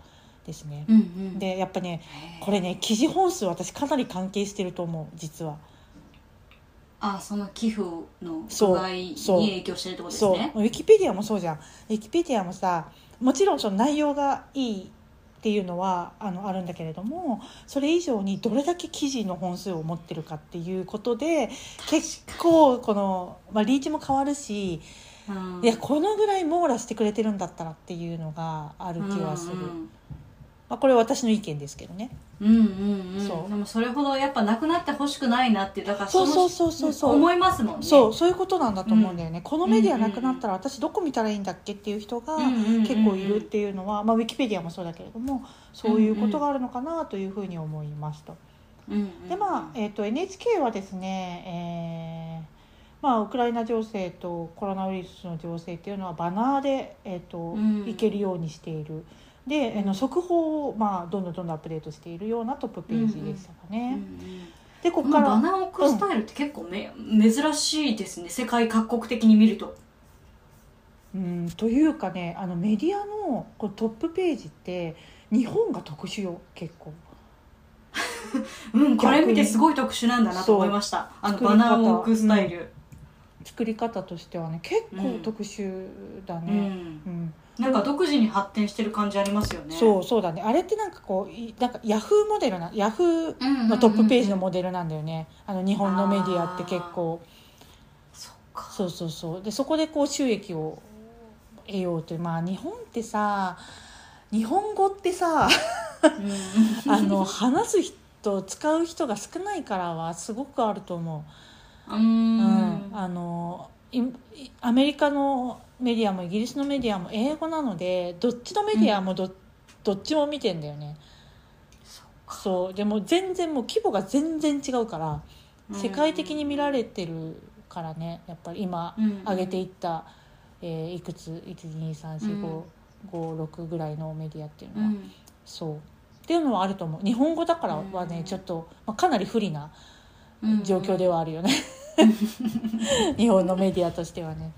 ですね。うんうん。でやっぱねこれね記事本数私かなり関係してると思う実は。あその寄付の具合に影響してるってことですそうねウィキペディアもそうじゃん。ウィキペディアもさもちろんその内容がいいっていうのはあのあるんだけれどもそれ以上にどれだけ記事の本数を持ってるかっていうことで結構この、まあ、リーチも変わるしうん。いやこのぐらい網羅してくれてるんだったらっていうのがある気はする、うんうん。まあ、これは私の意見ですけどねうんうんうん。そう。でもそれほどやっぱなくなってほしくないなってだからのそうそうそうそうそう。思いますもんね。そうそういうことなんだと思うんだよね、このメディアなくなったら私どこ見たらいいんだっけっていう人が結構いるっていうのは、まあ、ウィキペディアもそうだけれどもそういうことがあるのかなというふうに思いますと。うんうんでまあ、えー、と NHK はですね、えーまあ、ウクライナ情勢とコロナウイルスの情勢っていうのはバナーで、えーとうん。いけるようにしているで、あの速報を、まあ、どんどんどんどんアップデートしているようなトップページでしたかね。うんうん。でここからバナーを置くスタイルって結構め、珍しいですね。世界各国的に見ると。うんというかねあのメディアのこうトップページって日本が特殊よ結構。<laughs> うんこれ見てすごい特殊なんだなと思いました。あのバナーを置くスタイル作り方としてはね結構特殊だうん、ね、うん。なんか独自に発展してる感じありますよね。そうそうだね。あれってなんかこういなんかヤフーモデルなヤフーうんのトップページのモデルなんだよね、あの日本のメディアって結構。そっか。そうそうそう。でそこでこう収益を得ようという。まあ日本ってさ日本語ってさうん。<laughs> あの話す人使う人が少ないからはすごくあると思うう、うん。ん、あのアメリカのメディアもイギリスのメディアも英語なのでどっちのメディアもど,、どっちも見てんだよね。そう。でも全然もう規模が全然違うからうん。世界的に見られてるからね。やっぱり今うん。上げていった、えーいくつ？1234556ぐらいのメディアっていうのは、うん。そう。っていうのはあると思う。日本語だからはね、うん。ちょっと、まあ、かなり不利なうん。状況ではあるよね、<laughs> 日本のメディアとしてはね。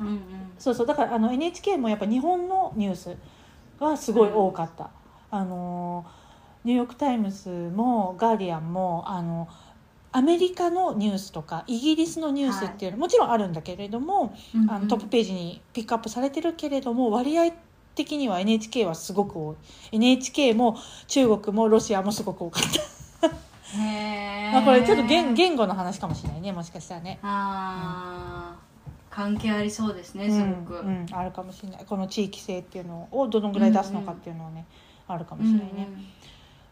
うんうん。そうそうだからあの NHK もやっぱ日本のニュースがすごい多かった、あのニューヨーク・タイムズもガーディアンもあのアメリカのニュースとかイギリスのニュースっていうのも、もちろんあるんだけれどもうんあのトップページにピックアップされてるけれども割合的には NHK はすごく多い。NHK も中国もロシアもすごく多かった、へえまあ、これちょっと言言語の話かもしれないねもしかしたらね。あー。関係ありそうですねすごく、うん。うん、あるかもしれない。この地域性っていうのをどのぐらい出すのかっていうのはね、あるかもしれないね、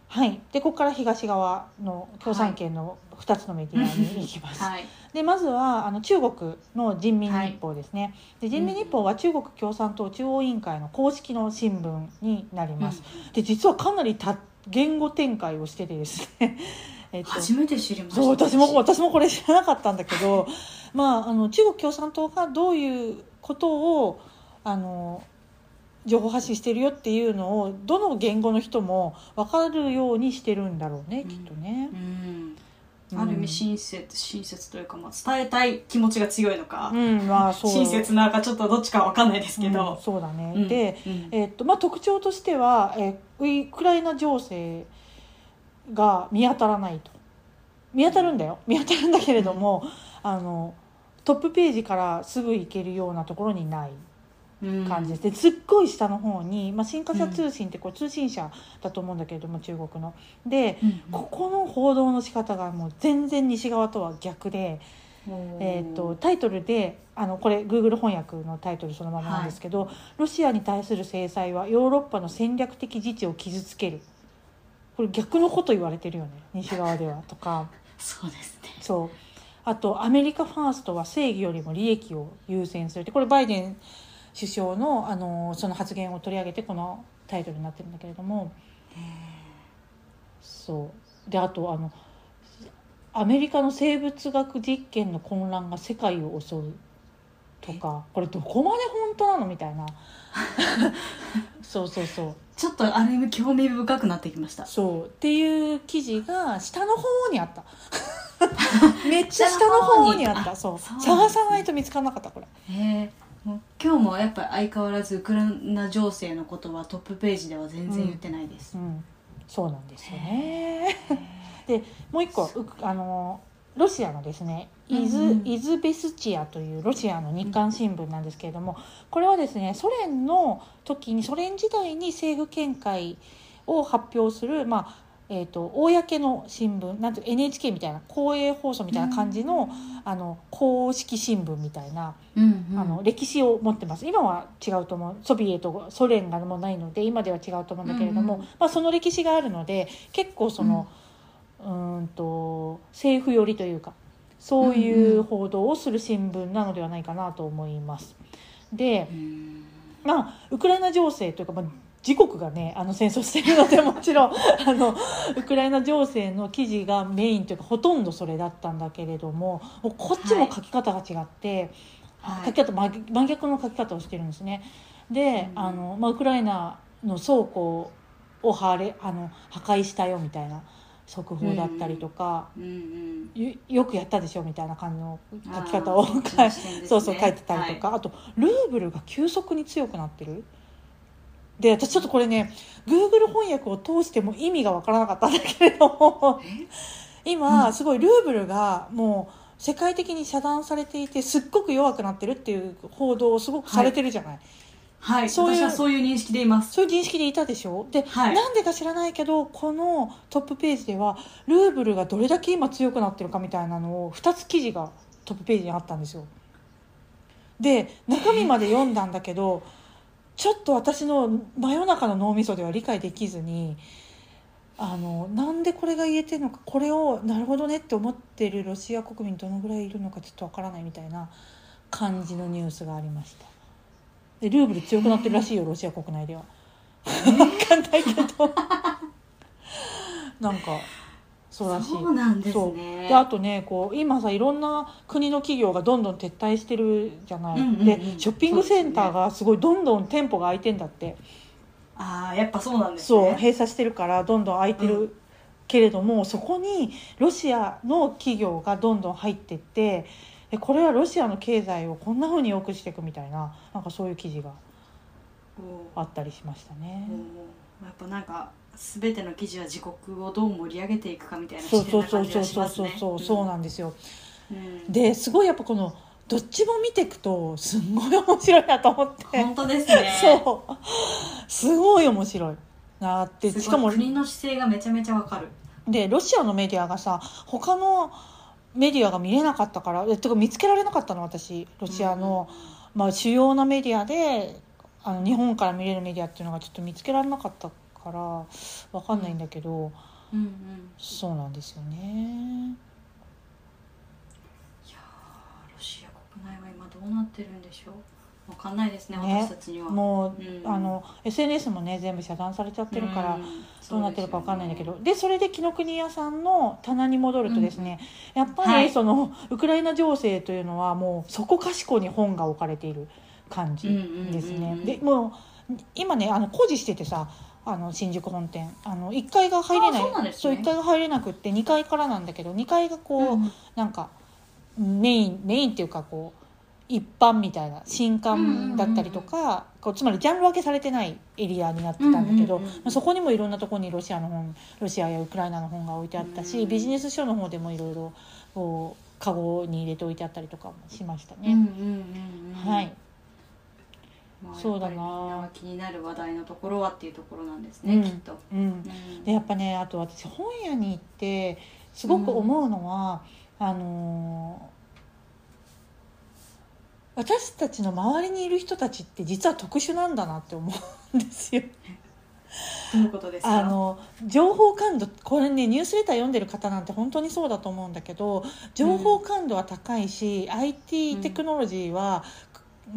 はい。でここから東側の共産圏の2つのメディアに行きます、はい。でまずはあの中国の人民日報ですね、で人民日報は中国共産党中央委員会の公式の新聞になります、で実はかなり多言語展開をしててですね。<laughs> えっと。初めて知りました。そう私も私もこれ知らなかったんだけど、まあ、あの中国共産党がどういうことをあの情報発信してるよっていうのをどの言語の人も分かるようにしてるんだろうね、うん。きっとね。う。んうんある意味親切親切というか、まあ、伝えたい気持ちが強いのか、うんまあ、親切なのかちょっとどっちかわかんないですけうんど、そうだね、うん。で、うん。えっとまあ、特徴としては、えーウクライナ情勢が見当たらないと。見当たるんだよ。見当たるんだけれども、あのトップページからすぐ行けるようなところにない。うん感じです。ですっごい下の方に、まあ、新華社通信ってこれ通信社だと思うんだけれども中国の。でうんここの報道の仕方がもう全然西側とは逆で、えー、とタイトルであのこれ Google 翻訳のタイトルそのままなんですけど、ロシアに対する制裁はヨーロッパの戦略的自治を傷つける。これ逆のこと言われてるよね西側ではとか。<laughs> そうですね。そう。あとアメリカファーストは正義よりも利益を優先するって。これバイデン首相のあのその発言を取り上げてこのタイトルになってるんだけれども。そう。であとあのアメリカの生物学実験の混乱が世界を襲うとか。これどこまで本当なのみたいな。<laughs> そうそうそう。ちょっとある意味興味深くなってきました。そう。っていう記事が下の方にあった。<laughs> めっちゃ下の方にあった。そう。探さないと見つからなかったこれ。へえもう今日もやっぱり相変わらずウクライナ情勢のことはトップページでは全然言ってないです、うん。そうなんですよね。でもう一個うあのロシアのですねイズ,、うん。うんイズベスチアというロシアの日刊新聞なんですけれどもこれはですねソ連の時にソ連時代に政府見解を発表する、まあえー、と公の新聞なんて NHK みたいな公営放送みたいな感じの,、あの公式新聞みたいな、うんうん。あの歴史を持ってます。今は違うと思う。ソビエトソ連がもうないので今では違うと思うんだけれども、うんうん。まあ、その歴史があるので結構その、うーんと政府寄りというかそういう報道をする新聞なのではないかなと思います。で、うん。まあ、ウクライナ情勢というか、まあ、自国がねあの戦争しているのでもちろん <laughs> あのウクライナ情勢の記事がメインというかほとんどそれだったんだけれどもこっちも書き方が違って、はい。書き方真逆の書き方をしてるんですね。で、うんあのまあ、ウクライナの倉庫を破れあの破壊したよみたいな速報だったりとか、うんうん。よよくやったでしょみたいな感じの書き方をね。<laughs> そうそう書いてたりとか、あとルーブルが急速に強くなってるで私ちょっとこれね Google 翻訳を通しても意味がわからなかったんだけれども今、うん。すごいルーブルがもう世界的に遮断されていてすっごく弱くなってるっていう報道をすごくされてるじゃない、はい。そういう私はそういう認識でいます。そういう認識でいたでしょ？で、はい。なんでか知らないけどこのトップページではルーブルがどれだけ今強くなってるかみたいなのを2つ記事がトップページにあったんですよ。で中身まで読んだんだけどちょっと私の真夜中の脳みそでは理解できずにあのなんでこれが言えてるのかこれをなるほどねって思ってるロシア国民どのぐらいいるのかちょっとわからないみたいな感じのニュースがありました。でルーブル強くなってるらしいよロシア国内では。分かんないけど。なんかそうらしい。そうなんですね。であとねこう今さいろんな国の企業がどんどん撤退してるじゃない、うんうんうん。でショッピングセンターがすごいどんどん店舗が開いてんだって。ああやっぱそうなんですそうね閉鎖してるからどんどん開いてる、うけれどもそこにロシアの企業がどんどん入ってってえこれはロシアの経済をこんな風に良くしていくみたいななんかそういう記事がおあったりしましたね。おやっぱなんか全ての記事は自国をどう盛り上げていくかみたいなそう視そうそうそうそうそうそうそうなんですよ。うん。ですごいやっぱこのどっちも見ていくとすんごい面白いなと思って。本当ですね。<laughs> そう。すごい面白いなってしかも国の姿勢がめちゃめちゃわかる。でロシアのメディアがさ他のメディアが見れなかったからえてか見つけられなかったの私ロシアの、まあ、主要なメディアであの日本から見れるメディアっていうのがちょっと見つけられなかったからわかんないんだけど、うんうん。そうなんですよね。いやーロシア国内は今どうなってるんでしょう。わかんないですねね。私たちには。もう、うん。あの SNS もね全部遮断されちゃってるから、んどうなってるかわかんないんだけど。でそれで紀ノ国屋さんの棚に戻るとですね、やっぱはい。りその、ウクライナ情勢というのはもうそこかしこに本が置かれている感じですね。うんうんうんうん。でもう今ねあの工事しててさあの新宿本店。あの1階が入れない。あそうね。そう1階が入れなくって2階からなんだけど2階がこう、うんなんかメインメインっていうかこう一般みたいな新刊だったりとか、こうつまりジャンル分けされてないエリアになってたんだけど、そこにもいろんなところにロシアの本ロシアやウクライナの本が置いてあったし、うんビジネス書の方でもいろいろこうカゴに入れて置いてあったりとかもしましたね。はい、まあそうだな。気になる話題のところはっていうところなんですね、うん。きっと、うん。うん。でやっぱねあと私本屋に行ってすごく思うのは、あのー私たちの周りにいる人たちって実は特殊なんだなって思うんですよ。どういうことですか？あの情報感度これねニュースレター読んでる方なんて本当にそうだと思うんだけど情報感度は高いし、IT テクノロジーは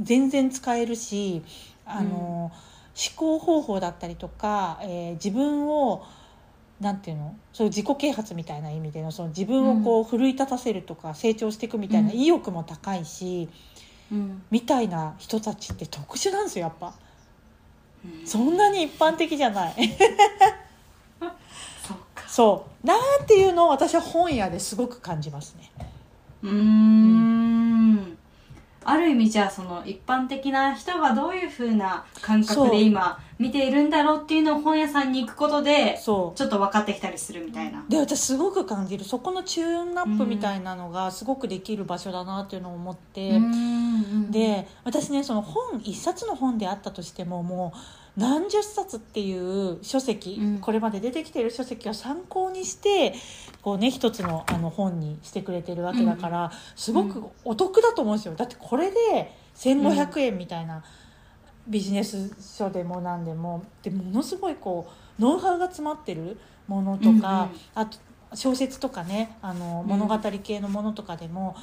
全然使えるし、あの思考方法だったりとか、えー自分をなんていうの？そういう自己啓発みたいな意味でのその自分をこう奮い立たせるとか成長していくみたいなうん。意欲も高いし、うん。みたいな人たちって特殊なんですよやっぱ。うん。そんなに一般的じゃない。<laughs> そう。なんていうの？を私は本屋ですごく感じますね。うーんある意味じゃあその一般的な人がどういうふうな感覚で今見ているんだろうっていうのを本屋さんに行くことでちょっと分かってきたりするみたいな。で私すごく感じる。そこのチューンナップみたいなのがすごくできる場所だなっていうのを思って、うん。で私ねその本一冊の本であったとしてももう何十冊っていう書籍、うん。これまで出てきている書籍を参考にしてこうね一つのあの本にしてくれてるわけだから、すごくお得だと思うんですよ。だってこれで1500円みたいなビジネス書でも何でもでものすごいこうノウハウが詰まってるものとか、うんうん。あと小説とかねあのうん。物語系のものとかでも、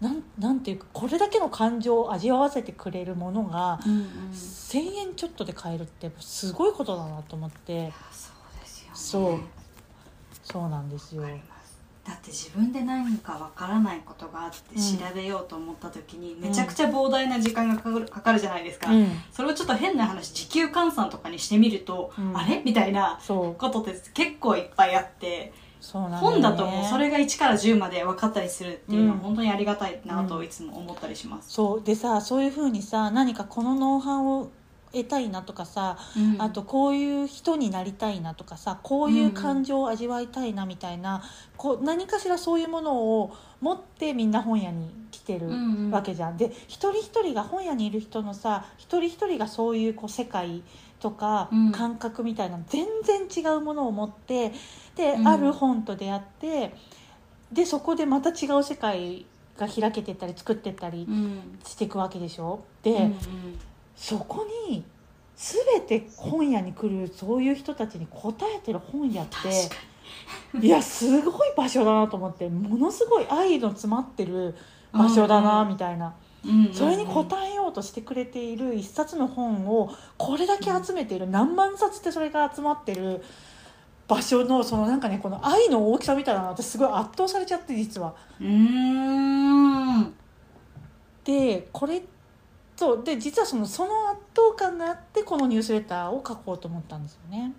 なんなんていうかこれだけの感情を味わわせてくれるものが、うんうん。1,000円ちょっとで買えるってすごいことだなと思って。そうですよね。そう。そうなんですよ。だって自分で何かわからないことがあってうん。調べようと思った時にめちゃくちゃ膨大な時間がかかるかかるじゃないですか、うん、それをちょっと変な話時給換算とかにしてみると、うん。あれ？みたいなことって結構いっぱいあって本だともうそれが1から10まで分かったりするっていうのはうん。本当にありがたいなとうんいつも思ったりします、そう。でさそういうふうにさ何かこのノウハウを得たいなとかさ、うん。あとこういう人になりたいなとかさこういう感情を味わいたいなみたいな、こう何かしらそういうものを持ってみんな本屋に来てるうんうん。わけじゃん。で一人一人が本屋にいる人のさ一人一人がそういうこう世界とかうん。感覚みたいな全然違うものを持ってで、うん。ある本と出会ってでそこでまた違う世界が開けてったり作ってったりうん。していくわけでしょ？で、うんうんそこに全て本屋に来るそういう人たちに応えてる本屋っていやすごい場所だなと思ってものすごい愛の詰まってる場所だなうんみたいな、それに応えようとしてくれている一冊の本をこれだけ集めている何万冊ってそれが集まってる場所のそのなんかねこの愛の大きさみたいなの私すごい圧倒されちゃって実は。うーん。でこれそうで実はそのその圧倒感があってこのニュースレターを書こうと思ったんですよね。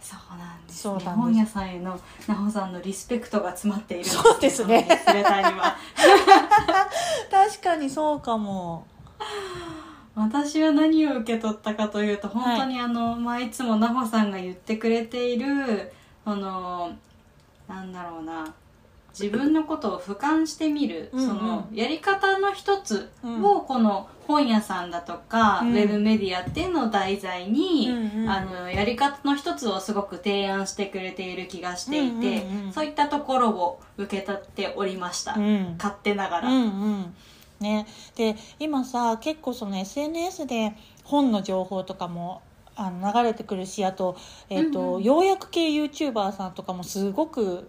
そうなんですね。本屋さんへの奈穂さんのリスペクトが詰まっているんそうですね。ニュースレターには。<laughs> 確かにそうかも。私は何を受け取ったかというと本当にあの、まあ、いつも奈穂さんが言ってくれているそのなんだろうな自分のことを俯瞰してみる、うんうん。そのやり方の一つうん。をこの本屋さんだとか、うん。ウェブメディアっていうのを題材に、うんうん。あのやり方の一つをすごく提案してくれている気がしていて、うんうんうん。そういったところを受け取っておりました、うん。勝手ながら、うんうん。ね、で今さ結構その SNS で本の情報とかもあの流れてくるしあと,、えーとうんうん。要約系 YouTuber さんとかもすごく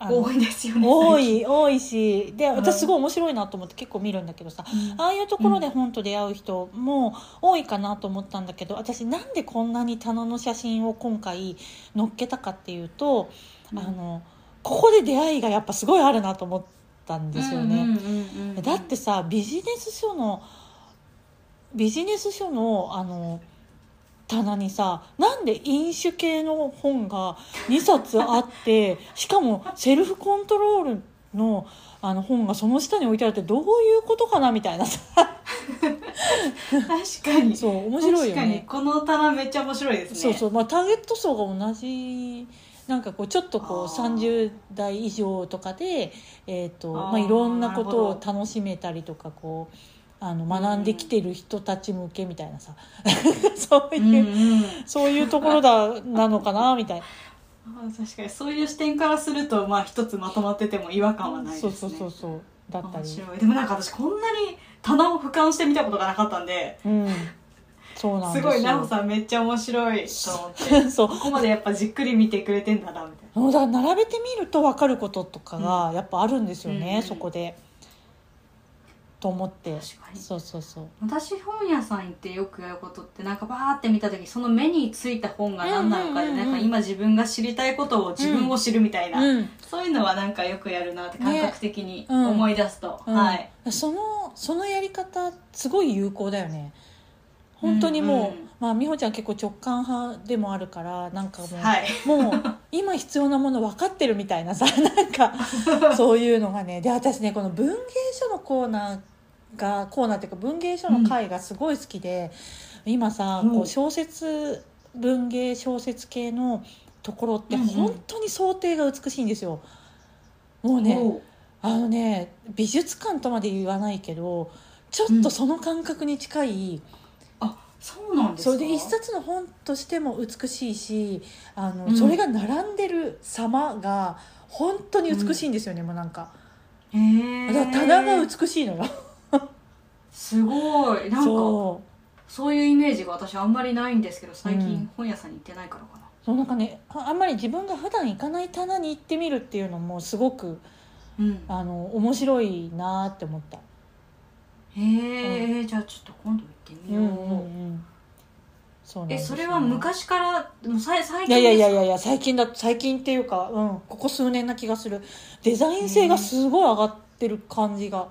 多いですよね多い多いしでうん。私すごい面白いなと思って結構見るんだけどさ、うん。ああいうところで本と出会う人も多いかなと思ったんだけど私なんでこんなに棚の写真を今回載っけたかっていうと、うん。あのここで出会いがやっぱすごいあるなと思ったんですよね。だってさビジネス書のビジネス書のあの棚にさなんで飲酒系の本が2冊あって <laughs> しかもセルフコントロールのあの本がその下に置いてあるってどういうことかなみたいなさ。確かに。そう面白いよ確かに。ね。この棚めっちゃ面白いですね。そうそう。まあ、ターゲット層が同じなんかこうちょっとこうあー。30代以上とかで、えーとまあ、いろんなことを楽しめたりとかこうあの学んできてる人たち向けみたいなさ。<laughs> そううんいう、うんそういうところだなのかなみたいな、確かに。そういう視点からするとまあ一つまとまってても違和感はないですね。そうそうそうそう。だった面り、白い。でもなんか私こんなに棚を俯瞰してみたことがなかったんでうん、そうなんですごい奈穂さんめっちゃ面白いと思って。<laughs> そう。ここまでやっぱじっくり見てくれてんだなみたいな。もうだから並べてみると分かることとかがやっぱあるんですよね、うん。そこで。と思って。確かに。そうそうそう。私本屋さん行ってよくやることってなんかバーって見た時その目についた本が何なのかで、なんか今自分が知りたいことを自分を知るみたいな、うん。そういうのはなんかよくやるなって感覚的にうん。思い出すと、うん。はい。そのそのやり方すごい有効だよね。本当にもう、うんうんまあ美穂ちゃん結構直感派でもあるからなんかもう、はい。もう今必要なもの分かってるみたいなさ <laughs> なんかそういうのがね。で私ねこの文芸書のコーナーがコーナーっていうか文芸書の回がすごい好きで、今さうん。こう小説文芸小説系のところってうんうん。本当に想定が美しいんですよ。もうねおう。あのね美術館とまで言わないけどちょっとその感覚に近い、そうなんですか？それで一冊の本としても美しいしあの、うん。それが並んでる様が本当に美しいんですよね、もうなんか。へえだから棚が美しいのよ。すごい。なんかそう。いうイメージが私あんまりないんですけど最うん。近本屋さんに行ってないからかな、そうなんかねああんまり自分が普段行かない棚に行ってみるっていうのもすごくうん。あの面白いなって思った。へえ、じゃあちょっと今度行ってみよう、んそうなんですよ。えそれは昔からもうさい最い近ですか？やいやいやいやいや最近だ最近っていうか、うん、ここ数年な気がする。デザイン性がすごい上がってる感じが、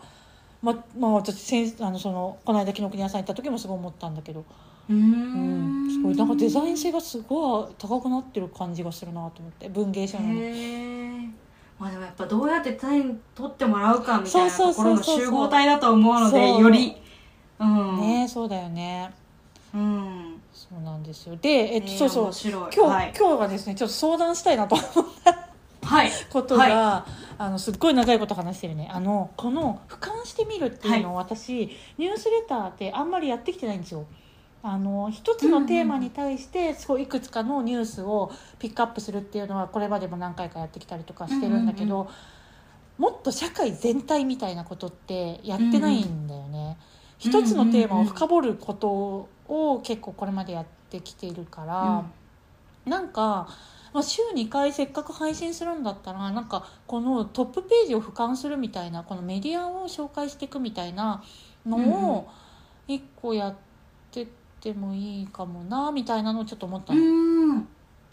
ままあ私先あのそのこの間紀ノ国屋さん行った時もすごい思ったんだけど、うん。ん。すごいなんかデザイン性がすごい高くなってる感じがするなと思って。文芸賞のに。へえまあでもやっぱどうやってタイに取ってもらうかみたいなところの集合体だと思うのでより。うん、ねそうだよね。うん。そうなんですよ。で、えっとねそうそう。今日、はい、今日はですねちょっと相談したいなと思うはい、ことが、あのすっごい長いこと話してるね。あのこの俯瞰してみるっていうのを私、ニュースレターってあんまりやってきてないんですよ。あの一つのテーマに対してそういくつかのニュースをピックアップするっていうのはこれまでも何回かやってきたりとかしてるんだけど、うんもっと社会全体みたいなことってやってないんだよね。一つのテーマを深掘ることを結構これまでやってきているから。なんか、まあ、週2回せっかく配信するんだったらなんかこのトップページを俯瞰するみたいなこのメディアを紹介していくみたいなのうんうんを1個やってってもいいかもなみたいなのをちょっと思ったうの。ん。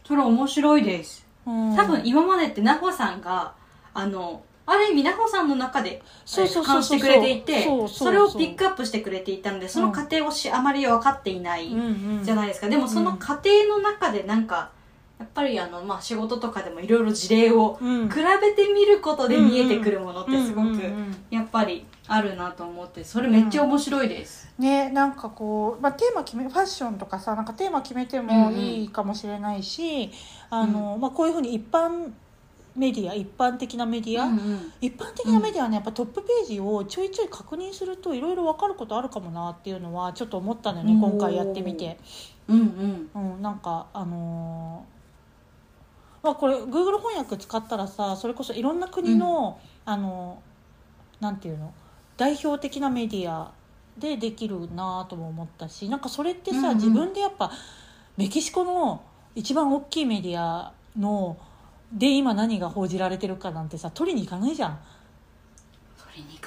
それ面白いです。うん。多分今までってナホさんがあのある意味ナホさんの中でそうそう俯そうそう。瞰してくれていてそうそうそれをピックアップしてくれていたのでその過程をし、あまり分かっていないうんうん。じゃないですか、でもその過程の中でなんかやっぱりあの、まあ、仕事とかでもいろいろ事例をうん。比べてみることで見えてくるものってすごくうんうんうん。やっぱりあるなと思ってそれめっちゃ面白いです、ねなんかこう、まあ、テーマ決めファッションとかさなんかテーマ決めてもいいかもしれないし、あのまあ、こういうふうに一般メディア一般的なメディア、うんうん。一般的なメディアはねやっぱトップページをちょいちょい確認するといろいろ分かることあるかもなっていうのはちょっと思ったのよね今回やってみて、うんうん。うん、なんかあのーまあこれ Google 翻訳使ったらさそれこそいろんな国の、あのなんていうの代表的なメディアでできるなとも思ったしなんかそれってさ、うんうん自分でやっぱメキシコの一番大きいメディアので今何が報じられてるかなんてさ取りに行かないじゃん。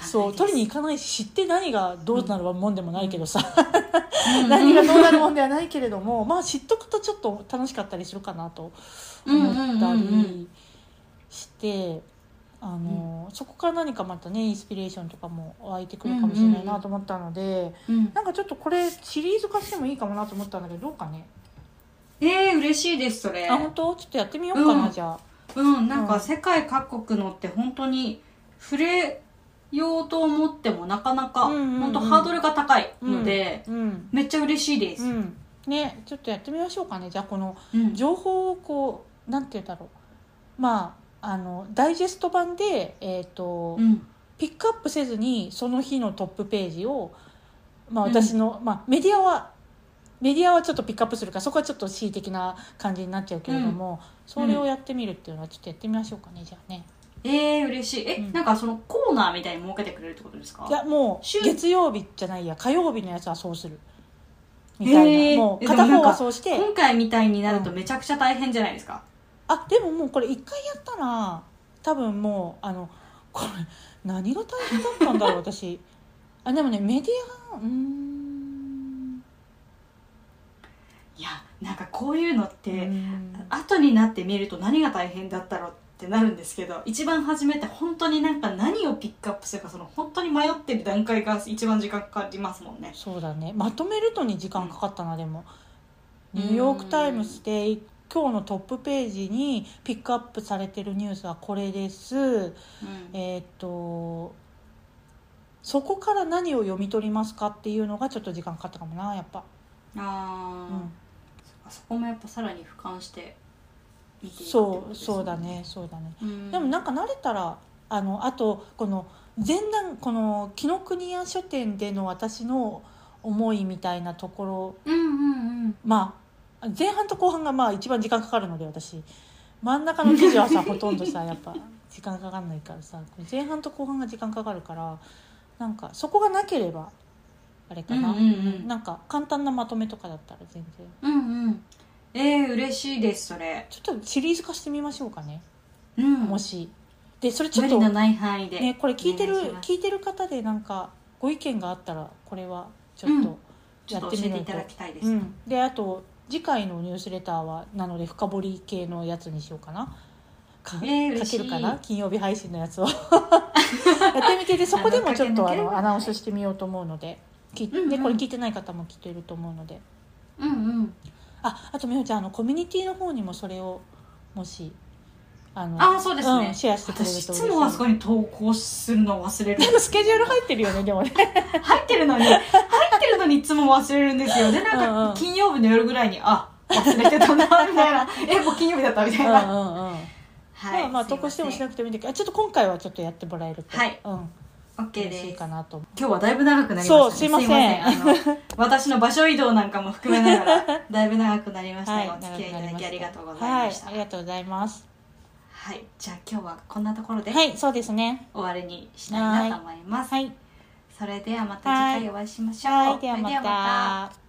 そう取りに行かないし知って何がどうなるもんでもないけどさ、うん。<laughs> 何がどうなるもんではないけれどもまあ知っとくとちょっと楽しかったりするかなと思ったりしてあのそこから何かまたねインスピレーションとかも湧いてくるかもしれないなと思ったので、うん。なんかちょっとこれシリーズ化してもいいかもなと思ったんだけどどうかね。えー、嬉しいですそれ。あ本当？ちょっとやってみようかな、うん。じゃあ。うんなんうん。か世界各国のって本当に触れようと思ってもなかなかうん本当ハードルが高いので、うん、めっちゃ嬉しいです、うん、ねちょっとやってみましょうかね。じゃあこのうん。情報をこうなんて言うんだろう。まああのダイジェスト版で、えーとうん。ピックアップせずにその日のトップページを、まあ、うん。私の、まあ、メディアはメディアはちょっとピックアップするからそこはちょっと恣意的な感じになっちゃうけれども、それをやってみるっていうのはちょっとやってみましょうかねじゃあね。えー、嬉しい。え、うん。なんかそのコーナーみたいに設けてくれるってことですか？いやも週う月曜日じゃないや火曜日のやつはそうする。みたいな。もうえでもなんか片方はそうして。今回みたいになるとめちゃくちゃ大変じゃないですか、あでももうこれ一回やったら多分もうあのこれ何が大変だったんだろう <laughs> 私。あでもねメディアうーん。いやなんかこういうのって、うん。後になってみると何が大変だったろうってなるんですけど一番初めて本当になんか何をピックアップするかその本当に迷ってる段階が一番時間かかりますもんね。そうだね。まとめるのに時間かかったなでも。ニューヨーク・タイムズで今日のトップページにピックアップされてるニュースはこれです。うん。えーっとそこから何を読み取りますかっていうのがちょっと時間かかったかもなやっぱ、あー、うん、そこもやっぱさらに俯瞰して見ていくそうそうだねそうだね。うん。でもなんか慣れたらあのあとこの前段この紀ノ国屋書店での私の思いみたいなところうんうんうん。まあ前半と後半がまあ一番時間かかるので私。真ん中の記事はさほとんどさ <laughs> やっぱ時間かかんないからさ。前半と後半が時間かかるからなんかそこがなければあれかな、うんうんうん。なんか簡単なまとめとかだったら全然。うんうん。えー、嬉しいですそれ。ちょっとシリーズ化してみましょうかね、うん。もし。でそれちょっと無理のない範囲で。ねこれ聞いてる聞いてる方でなんかご意見があったらこれはちょっとやってみると、っと教えていただきたいです、うん、であと次回のニュースレターはなので深掘り系のやつにしようかな。か,、えーかけるかな？金曜日配信のやつを。<laughs> やってみてでそこでもちょっとああのアナウンスしてみようと思うので。き、うんうんでこれ聞いてない方もきっといると思うので。うんうん。ああと美穂ちゃんあのコミュニティの方にもそれをもしあのあそうですね。んシェアしてくれると私いつもあそこに投稿するの忘れる。でもスケジュール入ってるよねでもね。<laughs> 入ってるのに。入ってるのにいつも忘れるんですよ。でなんうんうん。か金曜日の夜ぐらいにあ忘れてたなみたいな。<laughs> えもう金曜日だったみたいな、うんうんうん。はいまあまあ投稿してもしなくてもいいんだけどあちょっと今回はちょっとやってもらえると、はい。うん、OK 嬉しいですかなと今日はだいぶ長くなりましたね。そうすいません。あの <laughs> 私の場所移動なんかも含めながらだいぶ長くなりましたが、お付き合いいただきありがとうございました。はい、ありがとうございますはい、じゃあ今日はこんなところではいそうですね。終わりにしたいなと思います、はい。それではまた次回お会いしましょう、はいではまた